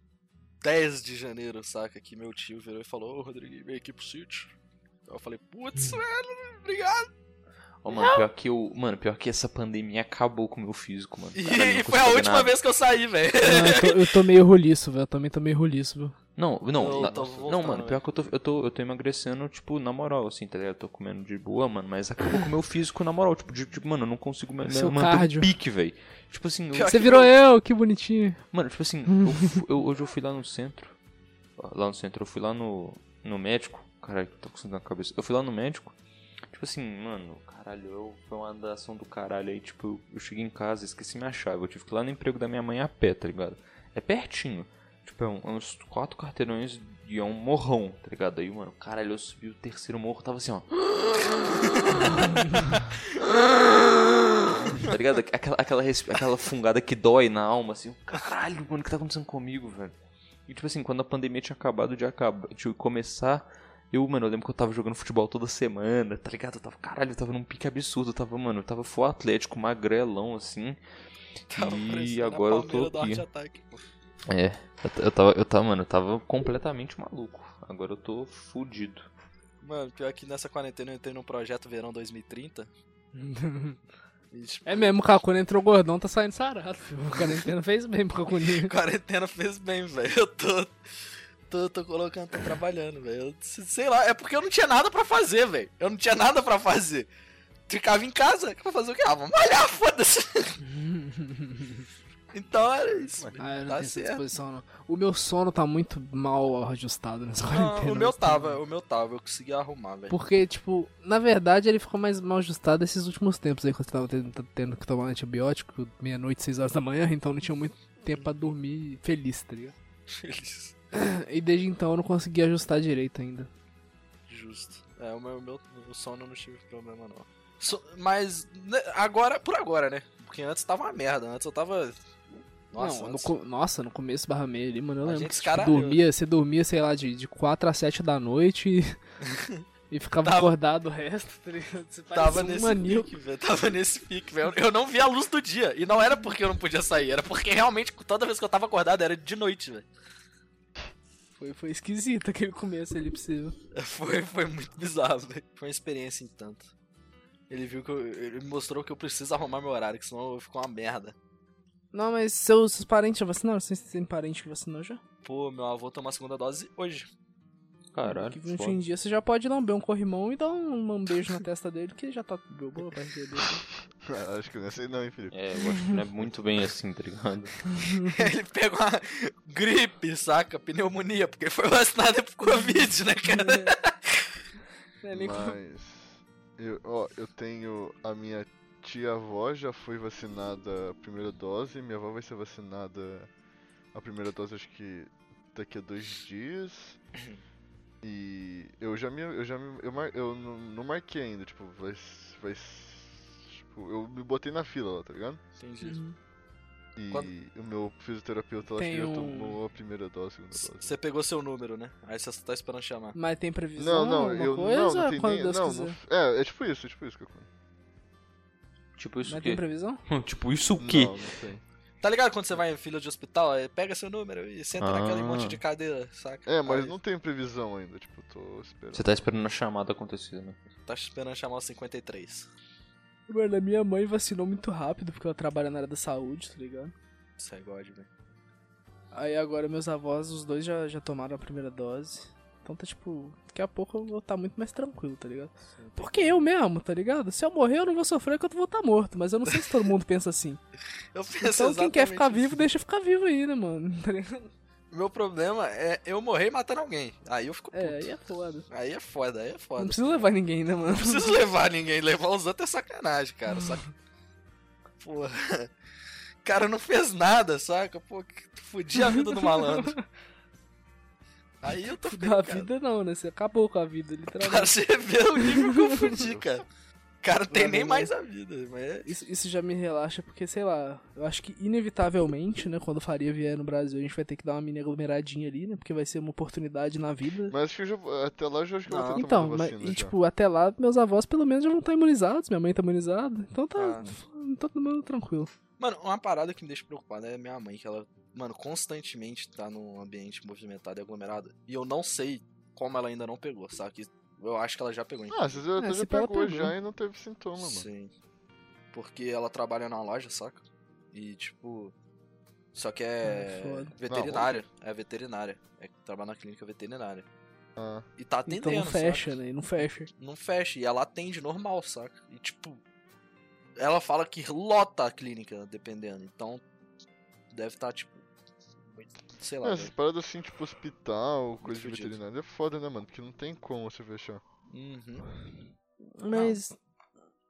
10 de janeiro, saca? Que meu tio virou e falou, ô Rodrigo, vem aqui pro sítio. Aí eu falei, putz, velho, obrigado. Ó, mano, pior que eu. Mano, pior que essa pandemia acabou com o meu físico, mano. E, não e foi a última nada. vez que eu saí, velho. Eu, tô, eu tô meio roliço, velho. Eu também tô meio roliço, viu? Não, não, na- tô não, voltando, mano, pior que eu tô, eu tô, eu tô emagrecendo, tipo, na moral, assim, tá ligado? Eu tô comendo de boa, mano, mas acabou com o meu físico na moral, tipo, de, tipo, mano, eu não consigo ma- Seu manter cardio. o pique, velho. Tipo assim, eu- Pior Você que virou eu- eu, que bonitinho. mano, tipo assim, eu hoje eu fui lá no centro, lá no centro, eu fui lá no, no médico, caralho, tô com isso na cabeça, eu fui lá no médico, tipo assim, mano, caralho, eu, foi uma dação do caralho, aí, tipo, eu, cheguei em casa, esqueci minha chave, eu tive que ir lá no emprego da minha mãe a pé, tá ligado? É pertinho. Tipo, é um- é uns quatro quarteirões e é um morrão, tá ligado? Aí, mano, caralho, eu subi o terceiro morro, tava assim, ó. tá ligado? Aquela, aquela, aquela fungada que dói na alma, assim. Caralho, mano, o que tá acontecendo comigo, velho? E, tipo assim, quando a pandemia tinha acabado de acabar, de começar, Eu, mano, eu lembro que eu tava jogando futebol toda semana, tá ligado? Eu tava, caralho, eu tava num pique absurdo. Eu tava, mano, eu tava full atlético, magrelão, assim. Tava E a agora eu tô aqui. Ataque. É, eu, tava, eu tava, mano, eu tava completamente maluco. Agora eu tô fudido. Mano, pior que nessa quarentena eu entrei num projeto Verão 2030. E, tipo, É mesmo, o Kakuna entrou gordão, tá saindo sarado, filho. O quarentena fez bem pro Kakuninho. quarentena fez bem, velho. Eu tô, tô. Tô colocando, tô trabalhando, velho. Sei lá, é porque eu não tinha nada pra fazer, velho. Eu não tinha nada pra fazer. Ficava em casa, pra fazer o quê? Ah, vamos malhar, foda-se. então era isso. Ah, eu não tá certo. disposição, não. O meu sono tá muito mal ajustado nessa quarentena. o meu tava, o meu tava, eu consegui arrumar, velho. Porque, tipo, na verdade ele ficou mais mal ajustado esses últimos tempos aí, quando você tava tendo, tendo que tomar antibiótico, meia-noite, seis horas da manhã, então não tinha muito tempo pra dormir feliz, tá ligado? Feliz. E desde então eu não consegui ajustar direito ainda. Justo. É, o meu, meu o sono eu não tive problema, não. So- mas, né, agora, por agora, né? Porque antes tava uma merda. Antes eu tava. Nossa, não, no antes- co- nossa, no começo barra meia ali, mano, eu A lembro que tipo, dormia, você dormia, sei lá, de, de 4 a 7 da noite e, e ficava Tava- acordado o resto, tá ligado? Você Tava um nesse maníaco. pique, velho. Tava nesse pique, velho. Eu não via a luz do dia. E não era porque eu não podia sair, era porque realmente toda vez que eu tava acordado era de noite, velho. Foi, foi esquisito aquele começo ali pra você. Foi, foi muito bizarro. Foi uma experiência em tanto. Ele viu que eu, ele mostrou que eu preciso arrumar meu horário, que senão eu fico uma merda. Não, mas seus, seus parentes já vacinaram? Vocês têm parente que vacinou já? Pô, meu avô tomou a segunda dose hoje. Caralho. Que hoje em dia você já pode lamber um corrimão e dar um, um beijo na testa dele, que já tá boa dele. Ah, Acho que eu não sei não, hein, Felipe. É, eu acho que não é muito bem assim, tá ligado? ele pegou uma gripe, saca? Pneumonia, porque foi vacinado por Covid, né, cara? É, Mas. Eu, ó, eu tenho. A minha tia-avó já foi vacinada a primeira dose. Minha avó vai ser vacinada a primeira dose, acho que daqui a dois dias. E eu já me. Eu já me. Eu, mar, eu não, não marquei ainda, tipo, vai. vai Tipo, eu me botei na fila lá, tá ligado? Entendi. Uhum. E Quando- o meu fisioterapeuta lá acho que Tem já um- tomou a primeira dose, a segunda dose. Você pegou seu número, né? Aí você só tá esperando chamar. Mas tem previsão? Não, não, eu coisa? não, não tem quando nem. Deus Não, quiser. não, é, é tipo isso, é tipo isso que eu Tipo isso Mas o quê? tem previsão? tipo isso o quê? Não, não tem. Tá ligado quando você vai em fila de hospital, pega seu número e senta Ah. naquele monte de cadeira, saca? É, mas Aí não tem previsão ainda, tipo, tô esperando. Você tá esperando a chamada acontecer, né? Tá esperando chamar o 53. Mano, a minha mãe vacinou muito rápido, porque ela trabalha na área da saúde, tá ligado? Isso é God, velho. Aí agora meus avós, os dois já, já tomaram a primeira dose. Então tá tipo, daqui a pouco eu vou estar muito mais tranquilo, tá ligado? Porque eu mesmo, tá ligado? Se eu morrer, eu não vou sofrer porque eu vou estar morto. Mas eu não sei se todo mundo pensa assim. Eu penso Então quem quer ficar vivo, assim. deixa ficar vivo aí, né, mano? Tá ligado? Meu problema é eu morrer matando alguém. Aí eu fico puto. É, aí é foda. Aí é foda, aí é foda. Não precisa levar ninguém, né, mano? Não preciso levar ninguém, levar os outros é sacanagem, cara. Saca? Porra. O cara não fez nada, saca? Pô, que- fudi a vida do malandro. Aí eu tô ficando. Cara, vida não, né? Você acabou com a vida, Pra literalmente. você ver o nível que eu fudi, cara. O cara tem Não, nem não, mais a vida, mas é. Isso, isso já me relaxa, porque, sei lá, eu acho que inevitavelmente, né, quando o Faria vier no Brasil, a gente vai ter que dar uma mini aglomeradinha ali, né? Porque vai ser uma oportunidade na vida. Mas acho que eu já, até lá eu já acho que eu vou ter. Então, mas, vacina e já. tipo, até lá, meus avós pelo menos já vão estar imunizados, minha mãe tá imunizada, então tá Ah. todo mundo tranquilo. Mano, uma parada que me deixa preocupado é minha mãe, que ela, mano, constantemente tá num ambiente movimentado e aglomerado. E eu não sei como ela ainda não pegou, sabe? Eu acho que ela já pegou, Ah, às vezes ela É, já pegou pegou. já e não teve sintoma, mano. Sim. Porque ela trabalha na loja, saca? E tipo. Só que é Ah, foda. veterinária. É veterinária. É que trabalha na clínica veterinária. Ah, E tá atendendo. Então não fecha, saca? né? E não fecha. Não fecha. E ela atende normal, saca? E tipo. Ela fala que lota a clínica, dependendo. Então. Deve estar, tipo. muito- Sei lá. é, essas paradas assim, tipo hospital, coisa de fudido. veterinário, é foda, né, mano? Porque não tem como você fechar. Uhum. Mas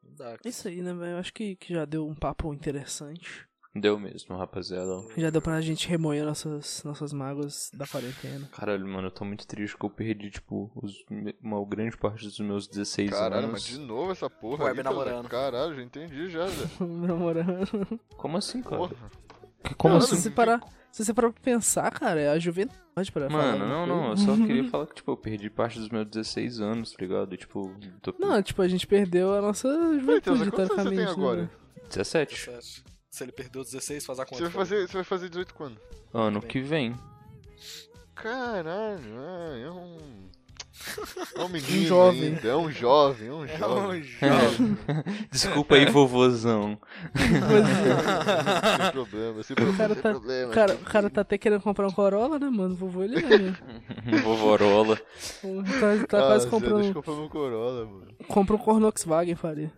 Não dá. é isso aí, né, velho? Eu acho que, que já deu um papo interessante. Deu mesmo, rapaziada. Já deu pra gente remoer nossas, nossas mágoas da quarentena. Caralho, mano, eu tô muito triste que eu perdi, tipo, os- uma grande parte dos meus 16 Caralho, anos. mas de novo essa porra Web aí, cara. namorando. Caralho, já entendi já, velho. Namorando. Como assim, cara? Porra. Como Não, assim? se você parar, se você parar pra pensar, cara, é a juventude pra falar Mano, não, alguma não, eu só queria falar que, tipo, eu perdi parte dos meus 16 anos, tá ligado? E, tipo, tô... Não, tipo, a gente perdeu a nossa Matheus, juventude, quantos anos você teoricamente. tem né, agora? velho? 17. Se ele perdeu 16, faz a Você conta. vai fazer, você vai fazer 18 quando? Ano que vem. Caralho, é, um. É um menino jovem. ainda, é um jovem, é um É um jovem. Desculpa aí, vovozão. sem problema, sem problema, cara sem tá- problema. O cara, o cara tá até querendo comprar um Corolla, né, mano? O vovô ele é, né? Vovorola. Tá, tá Ah, quase comprando. Deixa eu comprar meu Corolla, mano. Compra um Volkswagen, faria.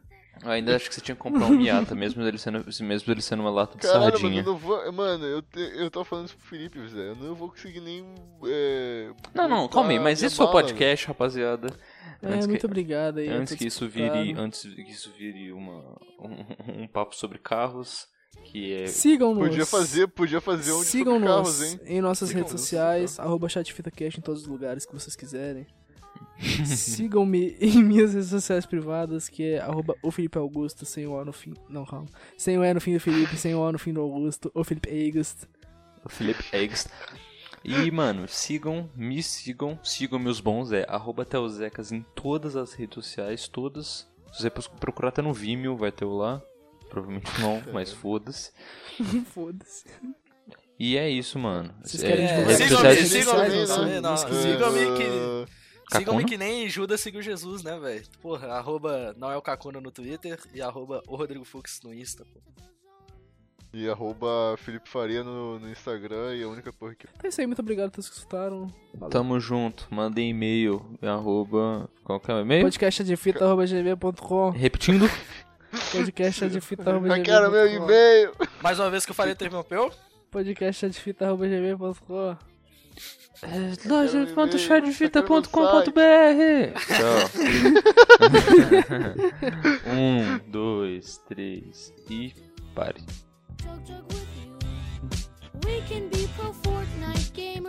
Eu ainda acho que você tinha que comprar um Miata, mesmo ele sendo, mesmo ele sendo uma lata de Caralho, mano, sardinha. eu não vou. Mano, eu, te, eu tô falando isso pro Felipe, Zé. Eu não vou conseguir nem. É, Não, não, calma aí, mas esse é o podcast, rapaziada. É, Antes muito que, obrigado aí. antes que isso vire, antes que isso vire uma, um, um papo sobre carros, que é Sigam-nos. Podia fazer, podia fazer um Sigam-nos carros, hein? em nossas redes sociais, arroba chatfitacast em todos os lugares que vocês quiserem. Sigam-me em minhas redes sociais privadas, que é arroba o Felipe Augusto, sem o A no fim. Não, calma. Sem o E no fim do Felipe, sem o A no fim do Augusto, o Felipe Augusto. o Felipe Eggs. E, mano, sigam, me sigam, sigam meus bons, é arroba Teozecas em todas as redes sociais, todas. Se você procurar até no Vimeo, vai ter o lá. Provavelmente não, mas foda-se. Foda-se. E é isso, mano. Vocês querem é, divulgar redes Sigam-me, sigam-me, sei, sigam-me que... Sigam-me que nem Judas seguiu Jesus, né, velho? Porra, arroba não é o Kakuna no Twitter e arroba o Rodrigo Fux no Insta, pô. E arroba Felipe Faria no, no Instagram e a única porra que. É isso aí, muito obrigado a todos que escutaram. Valeu. Tamo junto. Mandem e-mail. Arroba. Qual que é o e-mail? Podcast de fita, arroba gmail.com. Repetindo. Podcast de fita, arroba Ah, cara, meu e-mail! Mais uma vez que eu falei interrompeu? Podcast de fita, arroba gmail.com. É, loja.chadefita.com.br. Tchau. um, dois, três e pare. We can be pro Fortnite game